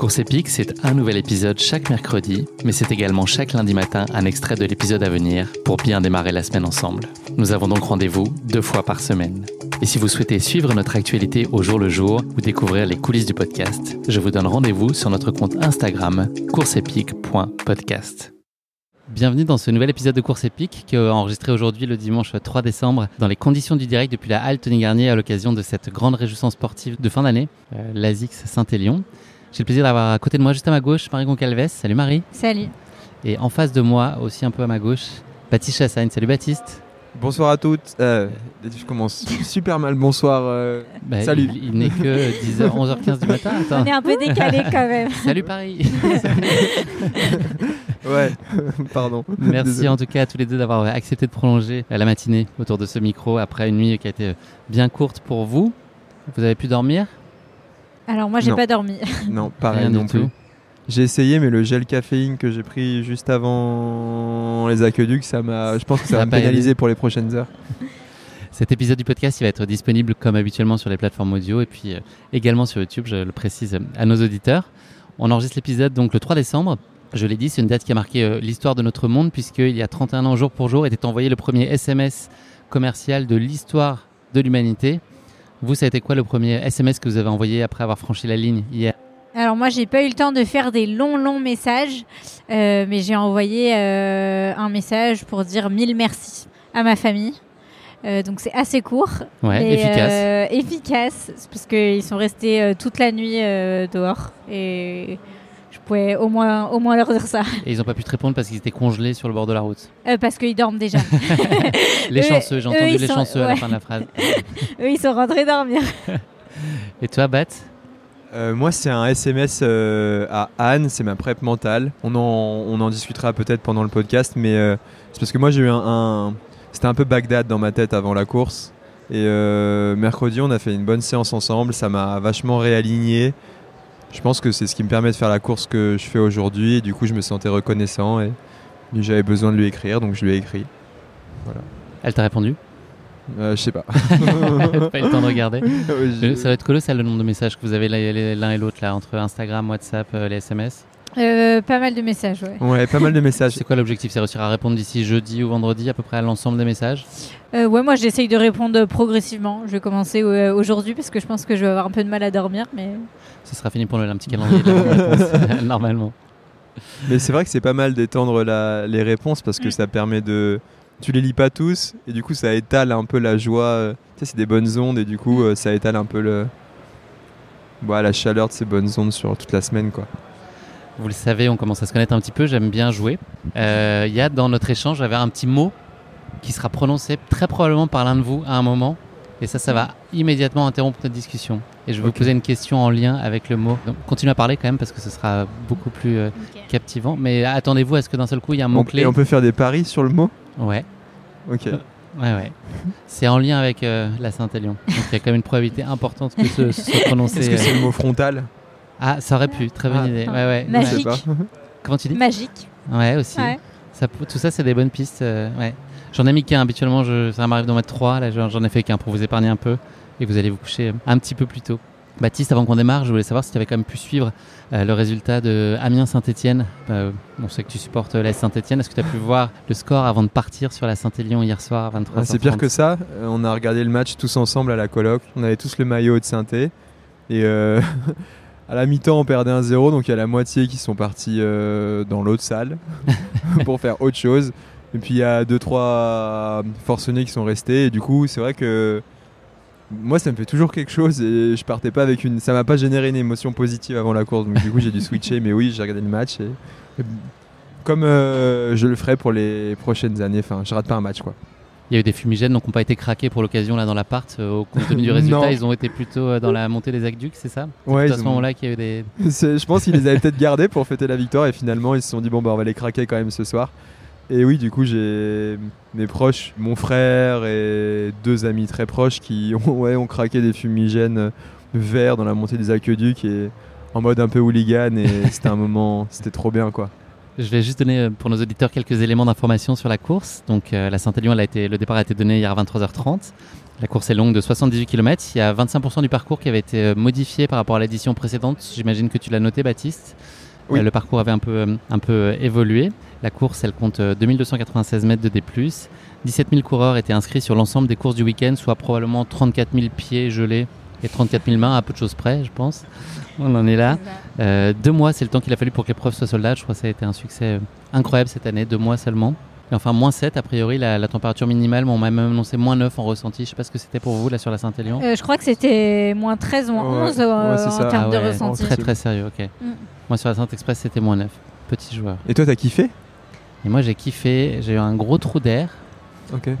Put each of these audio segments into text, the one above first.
Course épique, c'est un nouvel épisode chaque mercredi, mais c'est également chaque lundi matin un extrait de l'épisode à venir pour bien démarrer la semaine ensemble. Nous avons donc rendez-vous deux fois par semaine. Et si vous souhaitez suivre notre actualité au jour le jour ou découvrir les coulisses du podcast, je vous donne rendez-vous sur notre compte Instagram courseepique.podcast. Bienvenue dans ce nouvel épisode de Course épique qui est enregistré aujourd'hui le dimanche 3 décembre dans les conditions du direct depuis la halle Tony Garnier à l'occasion de cette grande réjouissance sportive de fin d'année, euh, l'ASIX Saint-Élion. J'ai le plaisir d'avoir à côté de moi, juste à ma gauche, Marie Goncalves. Salut Marie. Salut. Et en face de moi, aussi un peu à ma gauche, Baptiste Chassagne. Salut Baptiste. Bonsoir à toutes. Euh, je commence super mal. Bonsoir. Euh, Bah, salut. Il, il n'est que 10h, 11h15 du matin. Attends. On est un peu décalé quand même. Salut Paris. Ouais, pardon. Merci Désolé. en tout cas à tous les deux d'avoir accepté de prolonger la matinée autour de ce micro après une nuit qui a été bien courte pour vous. Vous avez pu dormir? Alors moi j'ai Non. pas dormi. Non, pareil Rien non du plus. tout. J'ai essayé, mais le gel caféine que j'ai pris juste avant les aqueducs, ça m'a. Je pense que Ça ça va pas aidé. pénaliser pour les prochaines heures. Cet épisode du podcast, il va être disponible comme habituellement sur les plateformes audio et puis euh, également sur YouTube, je le précise euh, à nos auditeurs. On enregistre l'épisode donc le 3 décembre. Je l'ai dit, c'est une date qui a marqué euh, l'histoire de notre monde puisqu'il y a 31 ans jour pour jour était envoyé le premier SMS commercial de l'histoire de l'humanité. Vous, ça a été quoi le premier SMS que vous avez envoyé après avoir franchi la ligne hier Alors moi j'ai pas eu le temps de faire des longs longs messages, euh, mais j'ai envoyé euh, un message pour dire mille merci à ma famille. Euh, donc c'est assez court. Ouais, et, efficace. efficace, parce qu'ils sont restés toute la nuit dehors et au moins, au moins leur dire ça. Et ils n'ont pas pu te répondre parce qu'ils étaient congelés sur le bord de la route. Euh, parce qu'ils dorment déjà. Les Eux- chanceux, j'ai entendu les sont- chanceux à la fin de la phrase. Eux ils sont rentrés dormir. Et toi, Bat? Euh, moi, c'est un SMS euh, à Anne, c'est ma prep mentale. On en, on en discutera peut-être pendant le podcast, mais euh, c'est parce que moi j'ai eu un. un- C'était un peu Bagdad dans ma tête avant la course. Et euh, mercredi, on a fait une bonne séance ensemble, ça m'a vachement réaligné. Je pense que c'est ce qui me permet de faire la course que je fais aujourd'hui. Et du coup, je me sentais reconnaissant et j'avais besoin de lui écrire, donc je lui ai écrit. Elle t'a répondu? Euh, je sais pas. Pas eu le temps de regarder. Ouais, Euh, Ça va être colossal le nombre de messages que vous avez l'un l'un et l'autre là, entre Instagram, WhatsApp, euh, les SMS. Euh, pas mal de messages, ouais. Ouais, pas mal de messages. C'est quoi l'objectif? C'est réussir à répondre d'ici jeudi ou vendredi à peu près à l'ensemble des messages? Euh, ouais, moi j'essaye de répondre progressivement. Je vais commencer euh, aujourd'hui parce que je pense que je vais avoir un peu de mal à dormir, mais Ce sera fini pour le un petit calendrier de la réponse, normalement. Mais c'est vrai que c'est pas mal d'étendre la- les réponses parce que Mm. ça permet de. Tu les lis pas tous et du coup ça étale un peu la joie. euh, Tu sais, c'est des bonnes ondes et du coup euh, ça étale un peu le. Bah, la chaleur de ces bonnes ondes sur toute la semaine quoi. Vous le savez, on commence à se connaître un petit peu, j'aime bien jouer. Euh, Il y a dans notre échange, j'avais un petit mot qui sera prononcé très probablement par l'un de vous à un moment. Et ça, ça va immédiatement interrompre notre discussion. Et je vais vous poser une question en lien avec le mot. Donc, continuez à parler quand même parce que ce sera beaucoup plus euh, captivant. Mais attendez-vous à ce que d'un seul coup, il y a un mot-clé. et on peut faire des paris sur le mot? Ouais, Ok. ouais, ouais. C'est en lien avec euh, la Saint-Élion. Donc il y a quand même une probabilité importante que ce ce soit prononcé. Est-ce que c'est euh, le mot frontal? Ah, ça aurait pu. Très bonne Ah. idée. Ouais, ouais. Je Magique. sais pas. Comment tu dis magique. Ouais, aussi. Ouais. Ça, tout ça, c'est des bonnes pistes. euh, ouais. J'en ai mis qu'un. Habituellement, je, ça m'arrive d'en mettre trois. Là, j'en ai fait qu'un pour vous épargner un peu et vous allez vous coucher un petit peu plus tôt. Baptiste, avant qu'on démarre, je voulais savoir si tu avais quand même pu suivre euh, le résultat de Amiens-Saint-Etienne. Euh, on sait que tu supportes la Saint-Etienne. Est-ce que tu as pu voir le score avant de partir sur la Saint-Élion hier soir à 23 ah, C'est pire que ça. Euh, on a regardé le match tous ensemble à la coloc. On avait tous le maillot de saint Et à la mi-temps, on perdait un 0 donc il y a la moitié qui sont partis dans l'autre salle pour faire autre chose. Et puis il y a 2-3 forcenés qui sont restés. Et du coup, c'est vrai que moi ça me fait toujours quelque chose et je partais pas avec une ça m'a pas généré une émotion positive avant la course donc du coup j'ai dû switcher mais oui j'ai regardé le match et, comme euh, je le ferai pour les prochaines années enfin je rate pas un match quoi il y a eu des fumigènes donc n'ont pas été craqués pour l'occasion là dans l'appart euh, au compte tenu du résultat ils ont été plutôt euh, dans la montée des aqueducs c'est ça? Ouais à ce moment là qu'il y a eu des je pense qu'ils les avaient peut-être gardés pour fêter la victoire et finalement ils se sont dit bon bah on va les craquer quand même ce soir et oui, du coup, j'ai mes proches, mon frère et deux amis très proches qui ont, ouais, ont craqué des fumigènes verts dans la montée des aqueducs et en mode un peu hooligan. Et c'était un moment, c'était trop bien quoi. Je vais juste donner euh, pour nos auditeurs quelques éléments d'information sur la course. Donc, euh, la Saint-Élion, le départ a été donné hier à 23h30. La course est longue de 78 km. Il y a 25% du parcours qui avait été euh, modifié par rapport à l'édition précédente. J'imagine que tu l'as noté, Baptiste. Oui. le parcours avait un peu, un peu évolué. La course, elle compte 2296 euh, mètres de D+. 17 000 coureurs étaient inscrits sur l'ensemble des courses du week-end, soit probablement 34 000 pieds gelés et 34 000 mains, à peu de choses près, je pense. On en est là. Euh, deux mois, c'est le temps qu'il a fallu pour que l'épreuve soit soldate. Je crois que ça a été un succès euh, incroyable cette année, deux mois seulement. Et enfin, moins 7, a priori, la, température minimale, on m'a même annoncé moins 9 en ressenti. Je sais pas ce que c'était pour vous, là, sur la Saint-Élion. je crois que c'était moins 13, moins 11 en termes de ah ressenti. Très, très sérieux, ok. Mm. Moi, sur la Saint-Express, c'était moins 9. Petit joueur. Et toi, t'as kiffé? Et moi, j'ai kiffé. J'ai eu un gros trou d'air.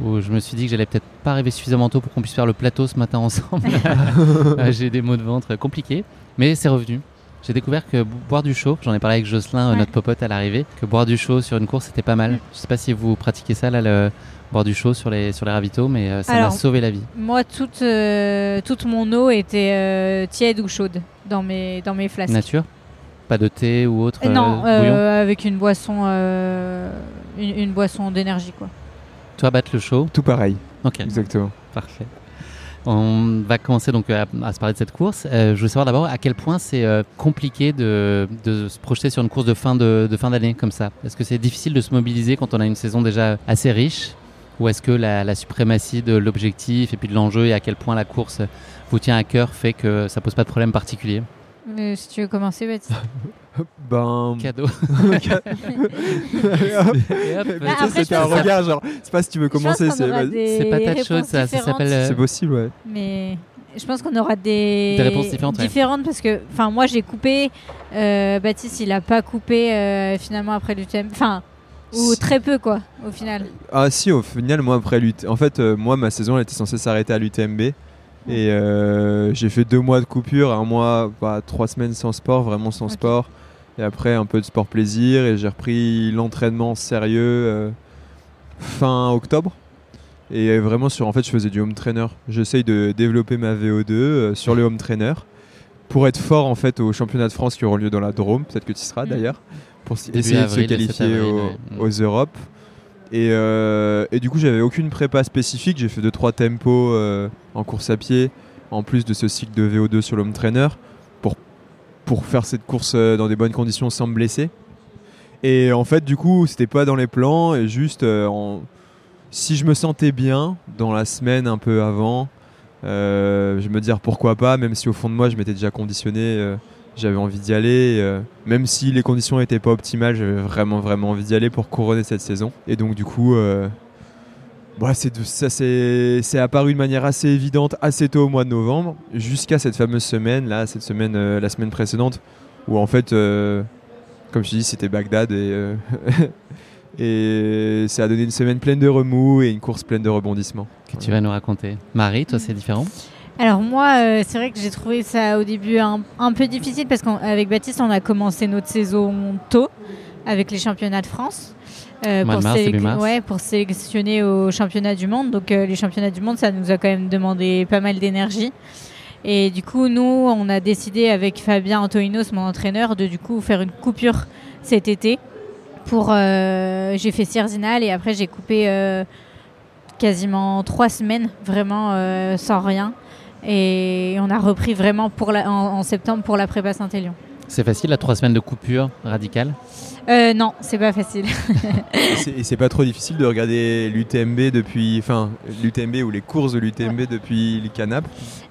Où je me suis dit que j'allais peut-être pas arriver suffisamment tôt pour qu'on puisse faire le plateau ce matin ensemble. j'ai des maux de ventre compliqués, mais c'est revenu. J'ai découvert que boire du chaud, j'en ai parlé avec Jocelyn, notre popote à l'arrivée, que boire du chaud sur une course c'était pas mal. Mm. Je sais pas si vous pratiquez ça là, le boire du chaud sur les sur les ravitaux, mais euh, ça m'a sauvé la vie. Moi, toute euh, toute mon eau était euh, tiède ou chaude dans mes dans mes flasques. Nature? Pas de thé ou autre Non, avec une boisson une, boisson d'énergie quoi. Toi, battre le chaud Tout pareil. Ok. Exactement. Parfait. On va commencer donc à, se parler de cette course. Euh, je veux savoir d'abord à quel point c'est euh, compliqué de, se projeter sur une course de fin de, fin d'année comme ça. Est-ce que c'est difficile de se mobiliser quand on a une saison déjà assez riche? Ou est-ce que la, la, suprématie de l'objectif et puis de l'enjeu et à quel point la course vous tient à cœur fait que ça pose pas de problème particulier? Euh, Si tu veux commencer, Baptiste. Ben. Cadeau. C'était un regard, genre, c'est pas si tu veux commencer. C'est pas ta chose, ça, ça s'appelle. Euh, c'est possible, ouais. Mais je pense qu'on aura des, des réponses différentes, différentes parce que, enfin, moi j'ai coupé. Euh, Baptiste, il a pas coupé euh, finalement après l'UTM. Enfin, ou très peu quoi, au final. Ah si, au final, moi après l'UTM. En fait, moi ma saison elle était censée s'arrêter à l'UTMB. Et j'ai fait deux mois de coupure, un mois, bah, trois semaines sans sport, vraiment sans sport. Et après, un peu de sport plaisir. Et j'ai repris l'entraînement sérieux euh, fin octobre. Et vraiment, sur, en fait, je faisais du home trainer. J'essaye de développer ma VO2 euh, sur le home trainer pour être fort en fait aux championnats de France qui auront lieu dans la Drôme. Peut-être que tu seras mm. d'ailleurs. Pour essayer de se qualifier aux, Europes. Et, euh, et, du coup, j'avais aucune prépa spécifique. J'ai fait 2-3 tempos en course à pied, en plus de ce cycle de VO2 sur l'home trainer pour faire cette course euh, dans des bonnes conditions sans me blesser. Et en fait, du coup, c'était pas dans les plans et juste euh, si je me sentais bien dans la semaine un peu avant, euh, je me dire pourquoi pas, même si au fond de moi je m'étais déjà conditionné, j'avais envie d'y aller, même si les conditions n'étaient pas optimales, j'avais vraiment vraiment envie d'y aller pour couronner cette saison. Et donc du coup, bah, ça c'est apparu de manière assez évidente assez tôt au mois de novembre, jusqu'à cette fameuse semaine, là, cette semaine, euh, la semaine précédente, où en fait, euh, comme je dis, c'était Bagdad euh, et ça a donné une semaine pleine de remous et une course pleine de rebondissements. Que tu vas nous raconter. Marie, toi, c'est différent? Alors moi, c'est vrai que j'ai trouvé ça au début un, un peu difficile parce qu'avec Baptiste, on a commencé notre saison tôt avec les championnats de France. Euh, pour, ouais, pour sélectionner au championnat du monde. Donc euh, les championnats du monde, ça nous a quand même demandé pas mal d'énergie. Et du coup, nous, on a décidé avec Fabien Antoninos, mon entraîneur, de du coup faire une coupure cet été. Pour, euh, j'ai fait Sierzinal et après j'ai coupé quasiment trois semaines, vraiment euh, sans rien. Et on a repris vraiment pour la, en, en septembre pour la prépa Saint-Élion. C'est facile, la trois semaines de coupure radicale Euh, non, c'est pas facile. Et c'est- pas trop difficile de regarder l'UTMB depuis, enfin l'UTMB ou les courses de l'UTMB depuis le canap.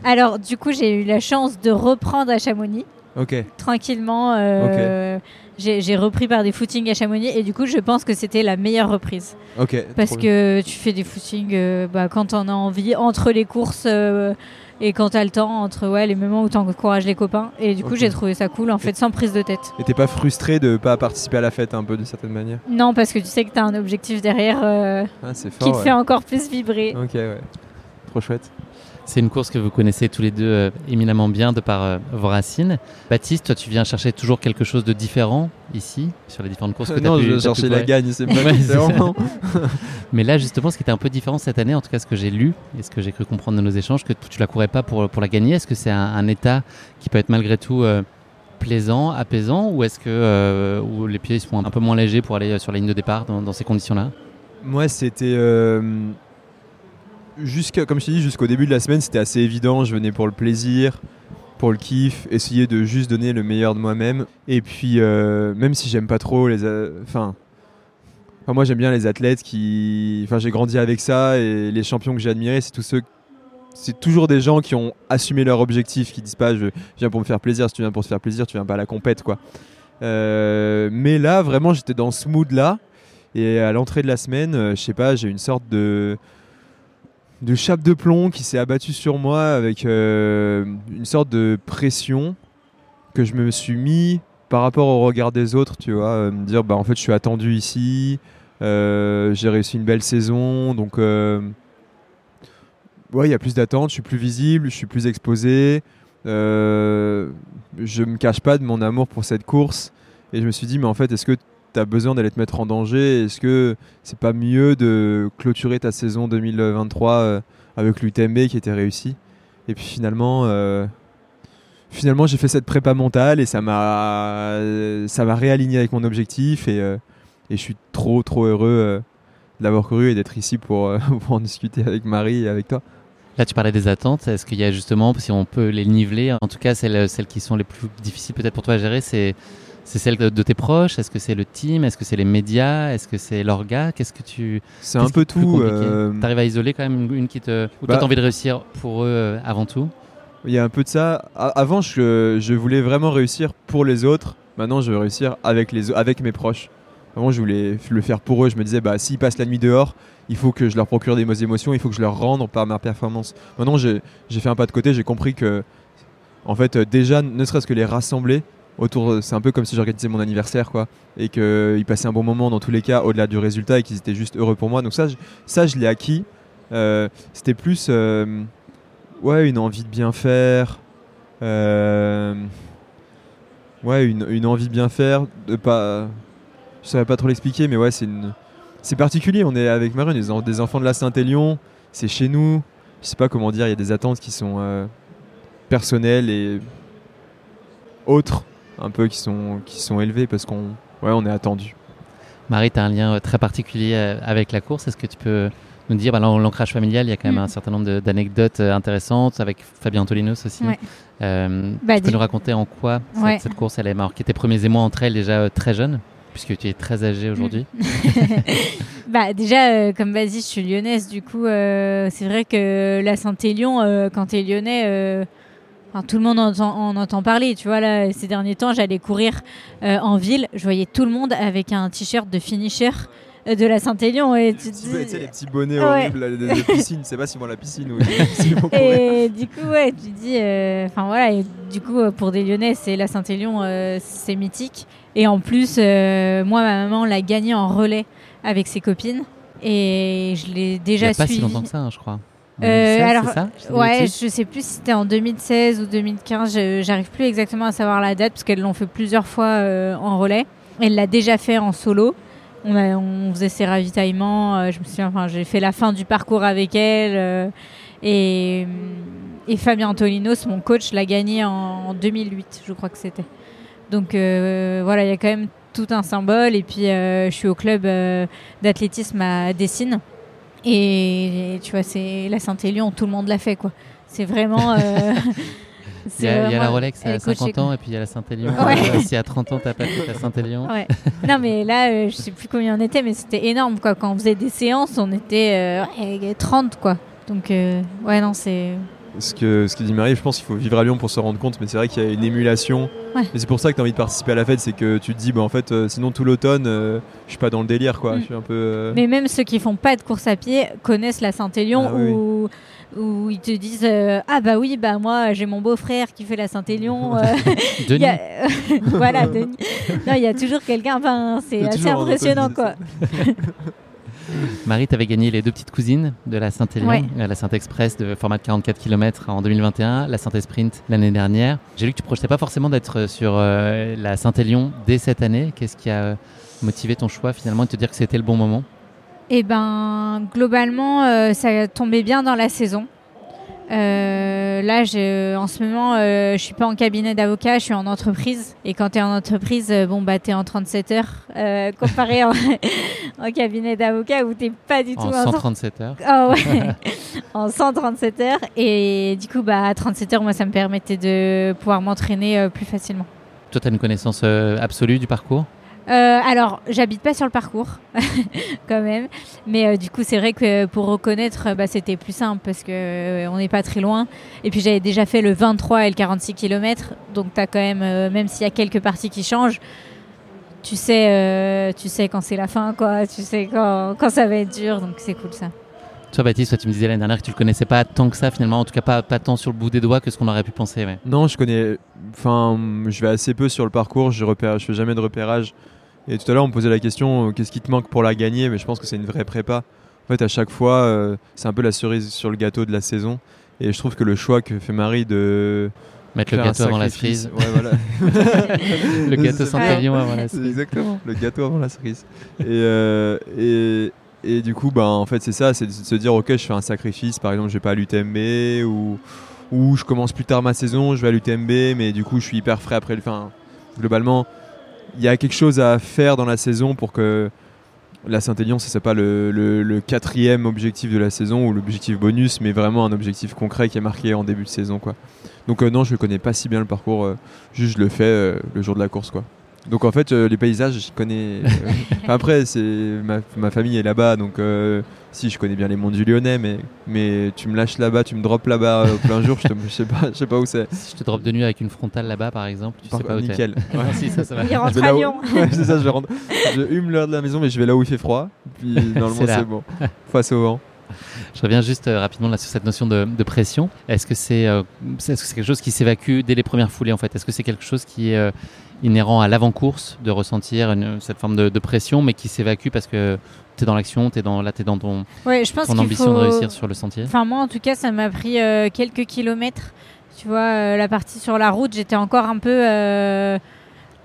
Alors, du coup, j'ai eu la chance de reprendre à Chamonix. Ok. tranquillement. euh, j'ai- J'ai repris par des footings à Chamonix et du coup, je pense que c'était la meilleure reprise. Ok. Parce bien. que tu fais des footings euh, bah, quand t'en as envie, entre les courses euh, et quand t'as le temps, entre ouais, les moments où t'encourages les copains. Et du coup, j'ai trouvé ça cool, en fait, sans prise de tête. Et t'es pas frustré de pas participer à la fête un peu d'une certaine manière? Non, parce que tu sais que t'as un objectif derrière euh, Ah, qui te ouais. fait encore plus vibrer. Ok, ouais. Trop chouette. C'est une course que vous connaissez tous les deux euh, éminemment bien de par euh, vos racines. Baptiste, toi, tu viens chercher toujours quelque chose de différent ici, sur les différentes courses que tu as non, pu je pu cherchais la gagne, c'est pas différent. Mais là, justement, ce qui était un peu différent cette année, en tout cas ce que j'ai lu et ce que j'ai cru comprendre de nos échanges, que tu la courais pas pour, pour la gagner. Est-ce que c'est un, un état qui peut être malgré tout euh, plaisant, apaisant, ou est-ce que euh, où les pieds sont un peu moins légers pour aller euh, sur la ligne de départ dans, dans ces conditions-là? Moi, c'était. Jusqu'à- comme je t'ai dit, jusqu'au début de la semaine, c'était assez évident. Je venais pour le plaisir, pour le kiff, essayer de juste donner le meilleur de moi-même. Et puis, euh, même si j'aime pas trop les. enfin, moi, j'aime bien les athlètes qui. Enfin, j'ai grandi avec ça et les champions que j'ai admirés, c'est tous ceux. C'est toujours des gens qui ont assumé leur objectif, qui disent pas je viens pour me faire plaisir. Si tu viens pour te faire plaisir, tu viens pas à la compète, quoi. Euh, mais là, vraiment, j'étais dans ce mood-là. Et à l'entrée de la semaine, euh, je sais pas, j'ai une sorte de de chape de plomb qui s'est abattue sur moi avec euh, une sorte de pression que je me suis mis par rapport au regard des autres, tu vois, euh, me dire bah en fait je suis attendu ici, euh, j'ai réussi une belle saison, donc ouais il y a plus d'attente, je suis plus visible, je suis plus exposé, je me cache pas de mon amour pour cette course et je me suis dit mais en fait est-ce que tu as besoin d'aller te mettre en danger Est-ce que c'est pas mieux de clôturer ta saison 2023 euh, avec l'UTMB qui était réussi? Et puis finalement, euh, finalement j'ai fait cette prépa mentale et ça m'a, réaligné avec mon objectif et, euh, et je suis trop trop heureux de l'avoir couru et d'être ici pour, pour en discuter avec Marie et avec toi. Là, tu parlais des attentes. Est-ce qu'il y a justement, si on peut les niveler, en tout cas celles qui sont les plus difficiles peut-être pour toi à gérer, c'est c'est celles de, de tes proches? Est-ce que c'est le team? Est-ce que c'est les médias? Est-ce que c'est l'orga? Qu'est-ce que tu C'est un peu tout. euh, T'arrives à isoler quand même une, une qui te. Ou Bah- t'as envie de réussir pour eux euh, avant tout? Il y a un peu de ça. A- Avant, je, je voulais vraiment réussir pour les autres. Maintenant, je veux réussir avec, les, avec mes proches. Avant, je voulais le faire pour eux. Je me disais, bah, s'ils passent la nuit dehors, il faut que je leur procure des mauvaises émotions, il faut que je leur rende par ma performance. Maintenant, j'ai j'ai fait un pas de côté, j'ai compris que, en fait, euh, déjà, ne serait-ce que les rassembler autour, c'est un peu comme si j'organisais mon anniversaire, quoi. Et qu'ils passaient un bon moment dans tous les cas, au-delà du résultat, et qu'ils étaient juste heureux pour moi. Donc, ça, je, ça, je l'ai acquis. Euh, C'était plus. euh, ouais, une envie de bien faire. Euh, ouais, une, une envie de bien faire, de pas. Je saurais pas trop l'expliquer, mais ouais, c'est une. C'est particulier. On est avec Marie, on est des des enfants de la Saint-Élion. C'est chez nous. Je sais pas comment dire. Il y a des attentes qui sont personnelles et autres, un peu qui sont qui sont élevées parce qu'on ouais, on est attendu. Marie, tu as un lien euh, très particulier euh, avec la course. Est-ce que tu peux nous dire, bah, dans l'ancrage familial, il y a quand même Mm. un certain nombre d'anecdotes euh, intéressantes avec Fabien Antolinos aussi. Ouais. Euh, Bah, tu peux dis- nous raconter en quoi cette, Ouais. cette course elle a marqué tes premiers émois entre elles déjà euh, très jeune, puisque tu es très âgé aujourd'hui. Bah déjà, euh, comme vas-y, je suis lyonnaise, du coup, euh, c'est vrai que la Saint-Élion, euh, quand t'es lyonnais, euh, enfin, tout le monde en entend, en entend parler. Tu vois, là, ces derniers temps, j'allais courir euh, en ville, je voyais tout le monde avec un t-shirt de finisher euh, de la Saint-Élion. Et tu dis- les petits bonnets Ouais. horribles là, de, de piscine. C'est pas si moi la piscine ou la piscine pour courir. Et du coup, ouais, tu dis, euh, enfin voilà, et du coup, euh, pour des Lyonnais, c'est la Saint-Élion, euh, c'est mythique. Et en plus, euh, moi, ma maman l'a gagné en relais avec ses copines. Et je l'ai déjà a pas suivi. si longtemps que ça, hein, je crois. Euh, 2016, alors, c'est ça Je dis des Ouais, je sais plus si c'était en 2016 ou 2015. je- J'arrive plus exactement à savoir la date parce qu'elles l'ont fait plusieurs fois euh, en relais. Elle l'a déjà fait en solo. On, a- on faisait ses ravitaillements. euh, je me souviens, enfin, j'ai fait la fin du parcours avec elle. euh, et, et Fabien Antolinos, mon coach, l'a gagné en, en 2008, je crois que c'était. Donc euh, voilà, il y a quand même tout un symbole. Et puis, euh, je suis au club euh, d'athlétisme à Dessines. Et, tu vois, c'est la Saint-Élion, tout le monde l'a fait, quoi. C'est vraiment. euh, Il y, a, y la Rolex à est coachée, 50 quoi. ans et puis il y a la Saint-Élion. Ouais. Euh, si à 30 ans t'as pas fait ta Saint-Élion. Ouais. non mais là, euh, je sais plus combien on était, mais c'était énorme quoi. Quand on faisait des séances, on était euh, ouais, 30 quoi. Donc euh, ouais non c'est Ce que, ce que dit Marie, je pense qu'il faut vivre à Lyon pour se rendre compte, mais c'est vrai qu'il y a une émulation. Ouais. Et c'est pour ça que tu as envie de participer à la fête, c'est que tu te dis, bah, en fait, euh, sinon tout l'automne, euh, je suis pas dans le délire, quoi. Mm. Je suis un peu. euh, Mais même ceux qui font pas de course à pied connaissent la Saint-Élion Ah oui, où, ils te disent euh, ah bah oui bah moi j'ai mon beau-frère qui fait la Saint-Élion. Denis, a- voilà Denis. Non il y a toujours quelqu'un. Enfin c'est assez impressionnant quoi. Marie, t'avais gagné les deux petites cousines de la Saint-Élion, Ouais. euh, la Saint-Express de format de 44 km en 2021, la Saint-Sprint l'année dernière. J'ai lu que tu projetais pas forcément d'être sur euh, la Saint-Élion dès cette année. Qu'est-ce qui a motivé ton choix finalement et te dire que c'était le bon moment? Et ben globalement euh, ça tombait bien dans la saison. Euh, là, je, en ce moment, euh, je suis pas en cabinet d'avocat, je suis en entreprise. Et quand tu es en entreprise, euh, bon, bah, tu es en 37 heures, euh, comparé en, en cabinet d'avocat où tu pas du tout En en 137 heures. Ah ouais, en 137 heures. Et du coup, bah, à 37 heures, moi, ça me permettait de pouvoir m'entraîner plus facilement. Toi, tu as une connaissance absolue du parcours? Euh, alors, j'habite pas sur le parcours, quand même. Mais euh, du coup, c'est vrai que pour reconnaître, bah, c'était plus simple parce que euh, on n'est pas très loin. Et puis, j'avais déjà fait le 23 et le 46 km. Donc, as quand même, même s'il y a quelques parties qui changent, tu sais, tu sais quand c'est la fin, quoi. Tu sais quand, quand ça va être dur. Donc, c'est cool ça. Toi, Baptiste, toi, tu me disais l'année dernière que tu le connaissais pas tant que ça finalement, en tout cas pas, pas tant sur le bout des doigts que ce qu'on aurait pu penser. Ouais. Non, je connais. Enfin, je vais assez peu sur le parcours. Je repère, je fais jamais de repérage. Et tout à l'heure, on me posait la question euh, qu'est-ce qui te manque pour la gagner? Mais je pense que c'est une vraie prépa. En fait, à chaque fois, euh, c'est un peu la cerise sur le gâteau de la saison. Et je trouve que le choix que fait Marie de Mettre le gâteau avant la cerise. Ouais, voilà. le gâteau Saint-Élion avant la cerise. exactement le gâteau avant la cerise. Et, euh, et, et du coup, bah, en fait, c'est ça c'est de se dire ok, je fais un sacrifice. Par exemple, je vais pas à l'UTMB ou, je commence plus tard ma saison, je vais à l'UTMB, mais du coup, je suis hyper frais après le fin. Globalement, il y a quelque chose à faire dans la saison pour que la Saint-Élion, ce n'est pas le quatrième objectif de la saison ou l'objectif bonus, mais vraiment un objectif concret qui est marqué en début de saison. Quoi. Donc euh, non, je ne connais pas si bien le parcours, euh, juste je le fais euh, le jour de la course. Quoi. Donc en fait, euh, les paysages, je connais... euh, enfin, après, c'est ma, ma famille est là-bas, donc euh, si, je connais bien les monts du Lyonnais, mais, mais tu me lâches là-bas, tu me drops là-bas euh, au plein jour, je ne sais, pas- je sais pas où c'est. Si je te drop de nuit avec une frontale là-bas, par exemple, tu Par- sais pas où nickel. Non, si, ça, ça va. Il rentre Je vais à où- Lyon. Ouais, c'est ça, je vais rentrer. Je hume l'heure de la maison, mais je vais là où il fait froid. Puis normalement, c'est bon. Face au vent. Je reviens juste euh, rapidement là sur cette notion de, de pression. Est-ce que c'est euh, est-ce que c'est quelque chose qui s'évacue dès les premières foulées en fait? Est-ce que c'est quelque chose qui est euh, inhérent à l'avant-course de ressentir une- cette forme de, de pression, mais qui s'évacue parce que tu es dans l'action, es dans, là tu es dans ton, Ouais, je pense ton qu'il ambition faut... de réussir sur le sentier? Enfin, moi, en tout cas, ça m'a pris quelques kilomètres. Tu vois, la partie sur la route, j'étais encore un peu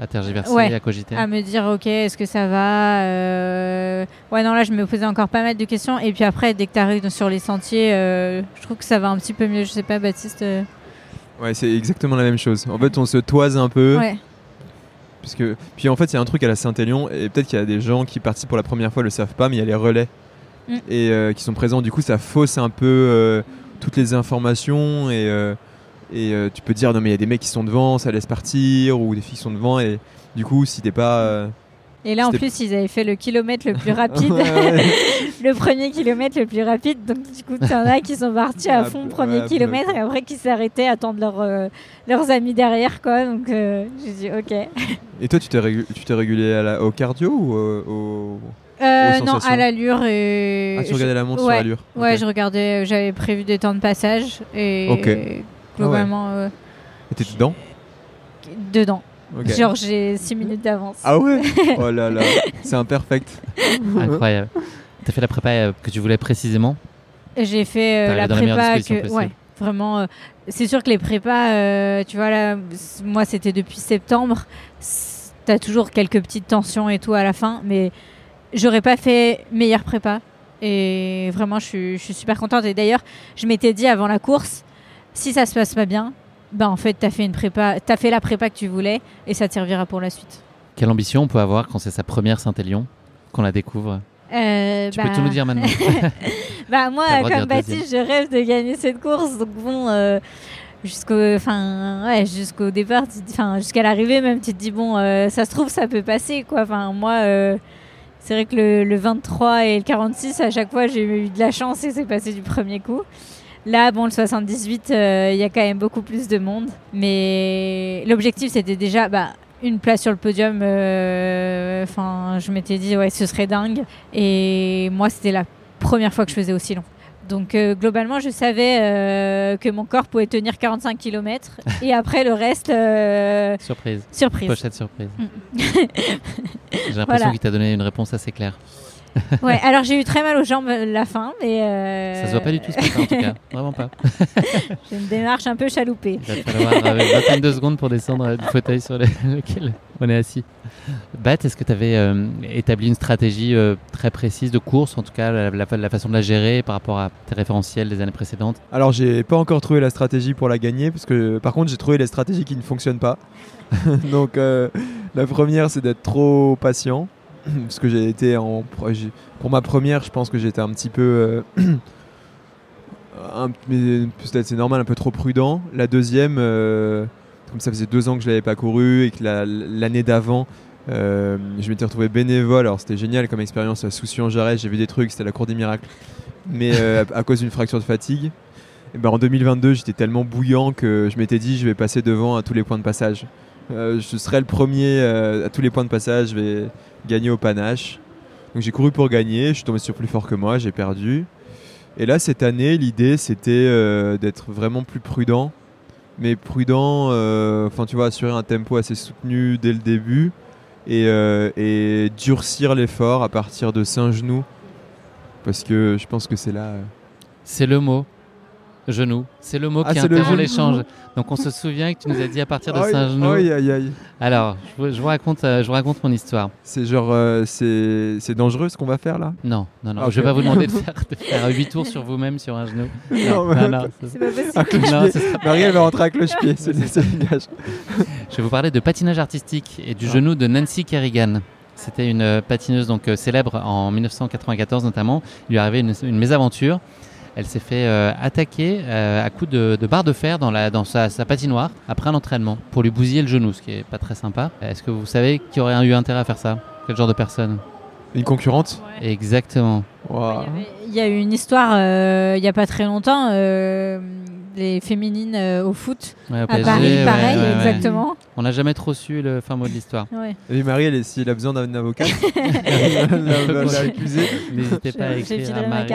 à tergiverser, Ouais. à cogiter à me dire, ok, est-ce que ça va euh, Ouais, non, là, je me posais encore pas mal de questions. Et puis après, dès que tu arrives sur les sentiers, euh, je trouve que ça va un petit peu mieux. Je sais pas, Baptiste. euh, Ouais, c'est exactement la même chose. En fait, on se toise un peu. Ouais. Parce que... Puis en fait, il y a un truc à la Saint-Élion, et peut-être qu'il y a des gens qui participent pour la première fois le savent pas, mais il y a les relais Mm. et euh, qui sont présents. Du coup, ça fausse un peu euh, toutes les informations et, euh, et euh, tu peux dire non mais il y a des mecs qui sont devant, ça laisse partir, ou des filles qui sont devant et du coup, si t'es pas euh, Et là, en plus, ils avaient fait le kilomètre le plus rapide. Le premier kilomètre le plus rapide. Donc, du coup, il y en a qui sont partis à Ah, fond, premier ouais. kilomètre, et après qui s'arrêtaient à attendre leur, euh, leurs amis derrière. Quoi. Donc, euh, j'ai dit, ok. Et toi, tu t'es tu t'es régulé à la- au cardio ou au... Euh, non, à l'allure. Et... Ah, tu regardais la montre ouais. sur l'allure Ouais, je regardais, j'avais prévu des temps de passage. Et Ok. Globalement, euh, Et t'étais dedans dedans. Genre, j'ai 6 minutes d'avance. Ah ouais Oh là là, c'est imperfect. Incroyable. Tu as fait la prépa euh, que tu voulais précisément J'ai fait euh, la prépa que, ouais, vraiment. euh, c'est sûr que les prépas, euh, tu vois là, moi c'était depuis septembre. T'as toujours quelques petites tensions et tout à la fin, mais j'aurais pas fait meilleure prépa. Et vraiment, je suis, je suis super contente. Et d'ailleurs, je m'étais dit avant la course, si ça se passe pas bien, ben en fait t'as fait une prépa, t'as fait la prépa que tu voulais et ça te servira pour la suite. Quelle ambition on peut avoir quand c'est sa première Saint-Élion, qu'on la découvre? Euh, Tu peux tout nous dire maintenant. bah moi, comme Baptiste, je rêve de gagner cette course. Donc bon, euh, jusqu'au, enfin, ouais, jusqu'au départ, tu enfin, jusqu'à l'arrivée même, tu te dis bon, euh, ça se trouve, ça peut passer quoi. Enfin, moi, euh, c'est vrai que le, le 23 et le 46, à chaque fois, j'ai eu de la chance et c'est passé du premier coup. Là, bon, le 78, euh, il y a quand même beaucoup plus de monde. Mais l'objectif, c'était déjà bah, une place sur le podium. euh, Enfin, je m'étais dit, ouais, ce serait dingue. Et moi, c'était la première fois que je faisais aussi long. Donc, euh, globalement, je savais euh, que mon corps pouvait tenir 45 km. et après, le reste, euh, surprise. surprise. Pochette surprise. Mm. J'ai l'impression Voilà. qu'il t'a donné une réponse assez claire. Ouais, alors j'ai eu très mal aux jambes euh, la fin, mais. euh, Ça se voit pas du tout ce matin en tout cas. Vraiment pas. J'ai une démarche un peu chaloupée. Il va falloir euh, une vingtaine de secondes pour descendre euh, du fauteuil sur le- lequel on est assis. Bat, est-ce que tu avais euh, établi une stratégie euh, très précise de course, en tout cas la, la- la façon de la gérer par rapport à tes référentiels des années précédentes? Alors j'ai pas encore trouvé la stratégie pour la gagner parce que par contre j'ai trouvé les stratégies qui ne fonctionnent pas. Donc euh, la première c'est d'être trop patient parce que j'ai été en pour ma première je pense que j'étais un petit peu euh, peut-être c'est normal un peu trop prudent. La deuxième euh, comme ça faisait deux ans que je l'avais pas couru et que la- l'année d'avant euh, je m'étais retrouvé bénévole alors c'était génial comme expérience à Soucy-en-Jarret j'ai vu des trucs c'était la cour des miracles mais à, cause d'une fracture de fatigue et ben, en 2022, j'étais tellement bouillant que je m'étais dit je vais passer devant à tous les points de passage. Je serai le premier à tous les points de passage, gagner au panache. Donc j'ai couru pour gagner, je suis tombé sur plus fort que moi, j'ai perdu. Et là, cette année, l'idée c'était euh, d'être vraiment plus prudent. Mais prudent, euh, enfin tu vois, assurer un tempo assez soutenu dès le début et, euh, et durcir l'effort à partir de Saint-Genou. Parce que je pense que c'est là. C'est le mot. Genou. C'est le mot Ah, qui interrompt l'échange. Donc on se souvient que tu nous as dit à partir de Saint-Genou. aïe, aïe, aïe. Alors, je vous, je vous raconte, euh, je vous raconte mon histoire. C'est genre, euh, c'est c'est dangereux ce qu'on va faire là? Non, non, non. Ah, Je vais pas vous demander de faire, de faire 8 tours sur vous-même sur un genou. Non, Non, mais- non, ça- C'est pas possible. Non, va rentrer à cloche-pied, c'est c'est le gage. Je vais vous parler de patinage artistique et du Ah. genou de Nancy Kerrigan. C'était une euh, patineuse donc euh, célèbre en 1994 notamment. Il lui est arrivé une, une mésaventure. Elle s'est fait euh, attaquer euh, à coups de, de barre de fer dans, la, dans sa, sa patinoire après un entraînement pour lui bousiller le genou, ce qui est pas très sympa. Est-ce que vous savez qui aurait eu intérêt à faire ça? Quel genre de personne? Une concurrente Exactement. Il y a eu une histoire euh, il n'y a pas très longtemps, euh, les féminines euh, au foot Ouais, au à Paris, ouais, pareil, ouais, ouais. exactement. On n'a jamais trop su le fin mot de l'histoire. Et Marie, elle est, s'il a besoin d'un avocat, elle. N'hésitez pas à écrire à Marie.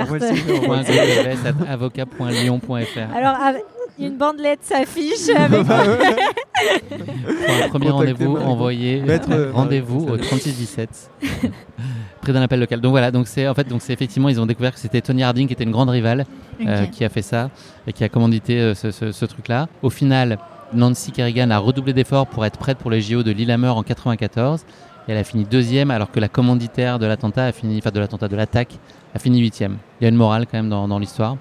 avocat.lyon.fr Alors, avec- une bandelette s'affiche avec Bah Pour un premier rendez-vous, envoyez rendez-vous au 3617 près d'un appel local. Donc voilà, donc c'est en fait donc c'est effectivement ils ont découvert que c'était Tony Harding qui était une grande rivale euh, qui a fait ça et qui a commandité euh, ce, ce- ce truc-là. Au final, Nancy Kerrigan a redoublé d'efforts pour être prête pour les JO de Lillehammer en 94 et elle a fini deuxième alors que la commanditaire de l'attentat a fini, enfin de l'attentat de l'attaque a fini huitième. Il y a une morale quand même dans, dans l'histoire.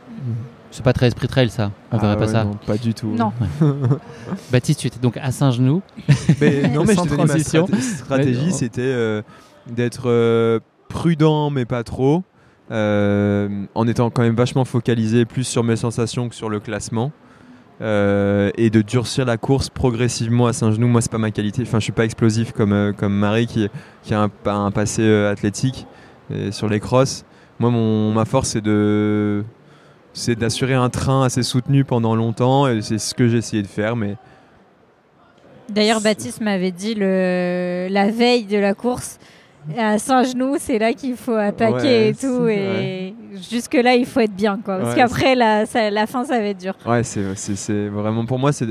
C'est pas très esprit trail ça. On Ah verrait pas ça. non, pas du tout. Non. Baptiste, tu étais donc à Saint-Genou. Mais, non, mais Sans je te ma stratégie, c'était euh, d'être euh, prudent, mais pas trop, euh, en étant quand même vachement focalisé plus sur mes sensations que sur le classement. euh, et de durcir la course progressivement à Saint-Genou. Moi, c'est pas ma qualité. Enfin, je suis pas explosif comme, comme Marie qui, qui a un, un passé athlétique sur les crosses. Moi, mon, ma force, c'est de c'est d'assurer un train assez soutenu pendant longtemps et c'est ce que j'ai essayé de faire mais D'ailleurs, Baptiste m'avait dit le... la veille de la course, à Saint-Genou, c'est là qu'il faut attaquer Ouais, et tout. Et jusque-là, il faut être bien. Quoi. Parce Ouais, qu'après, la, ça- la fin, ça va être dur. Ouais, c'est, vraiment pour moi, c'est,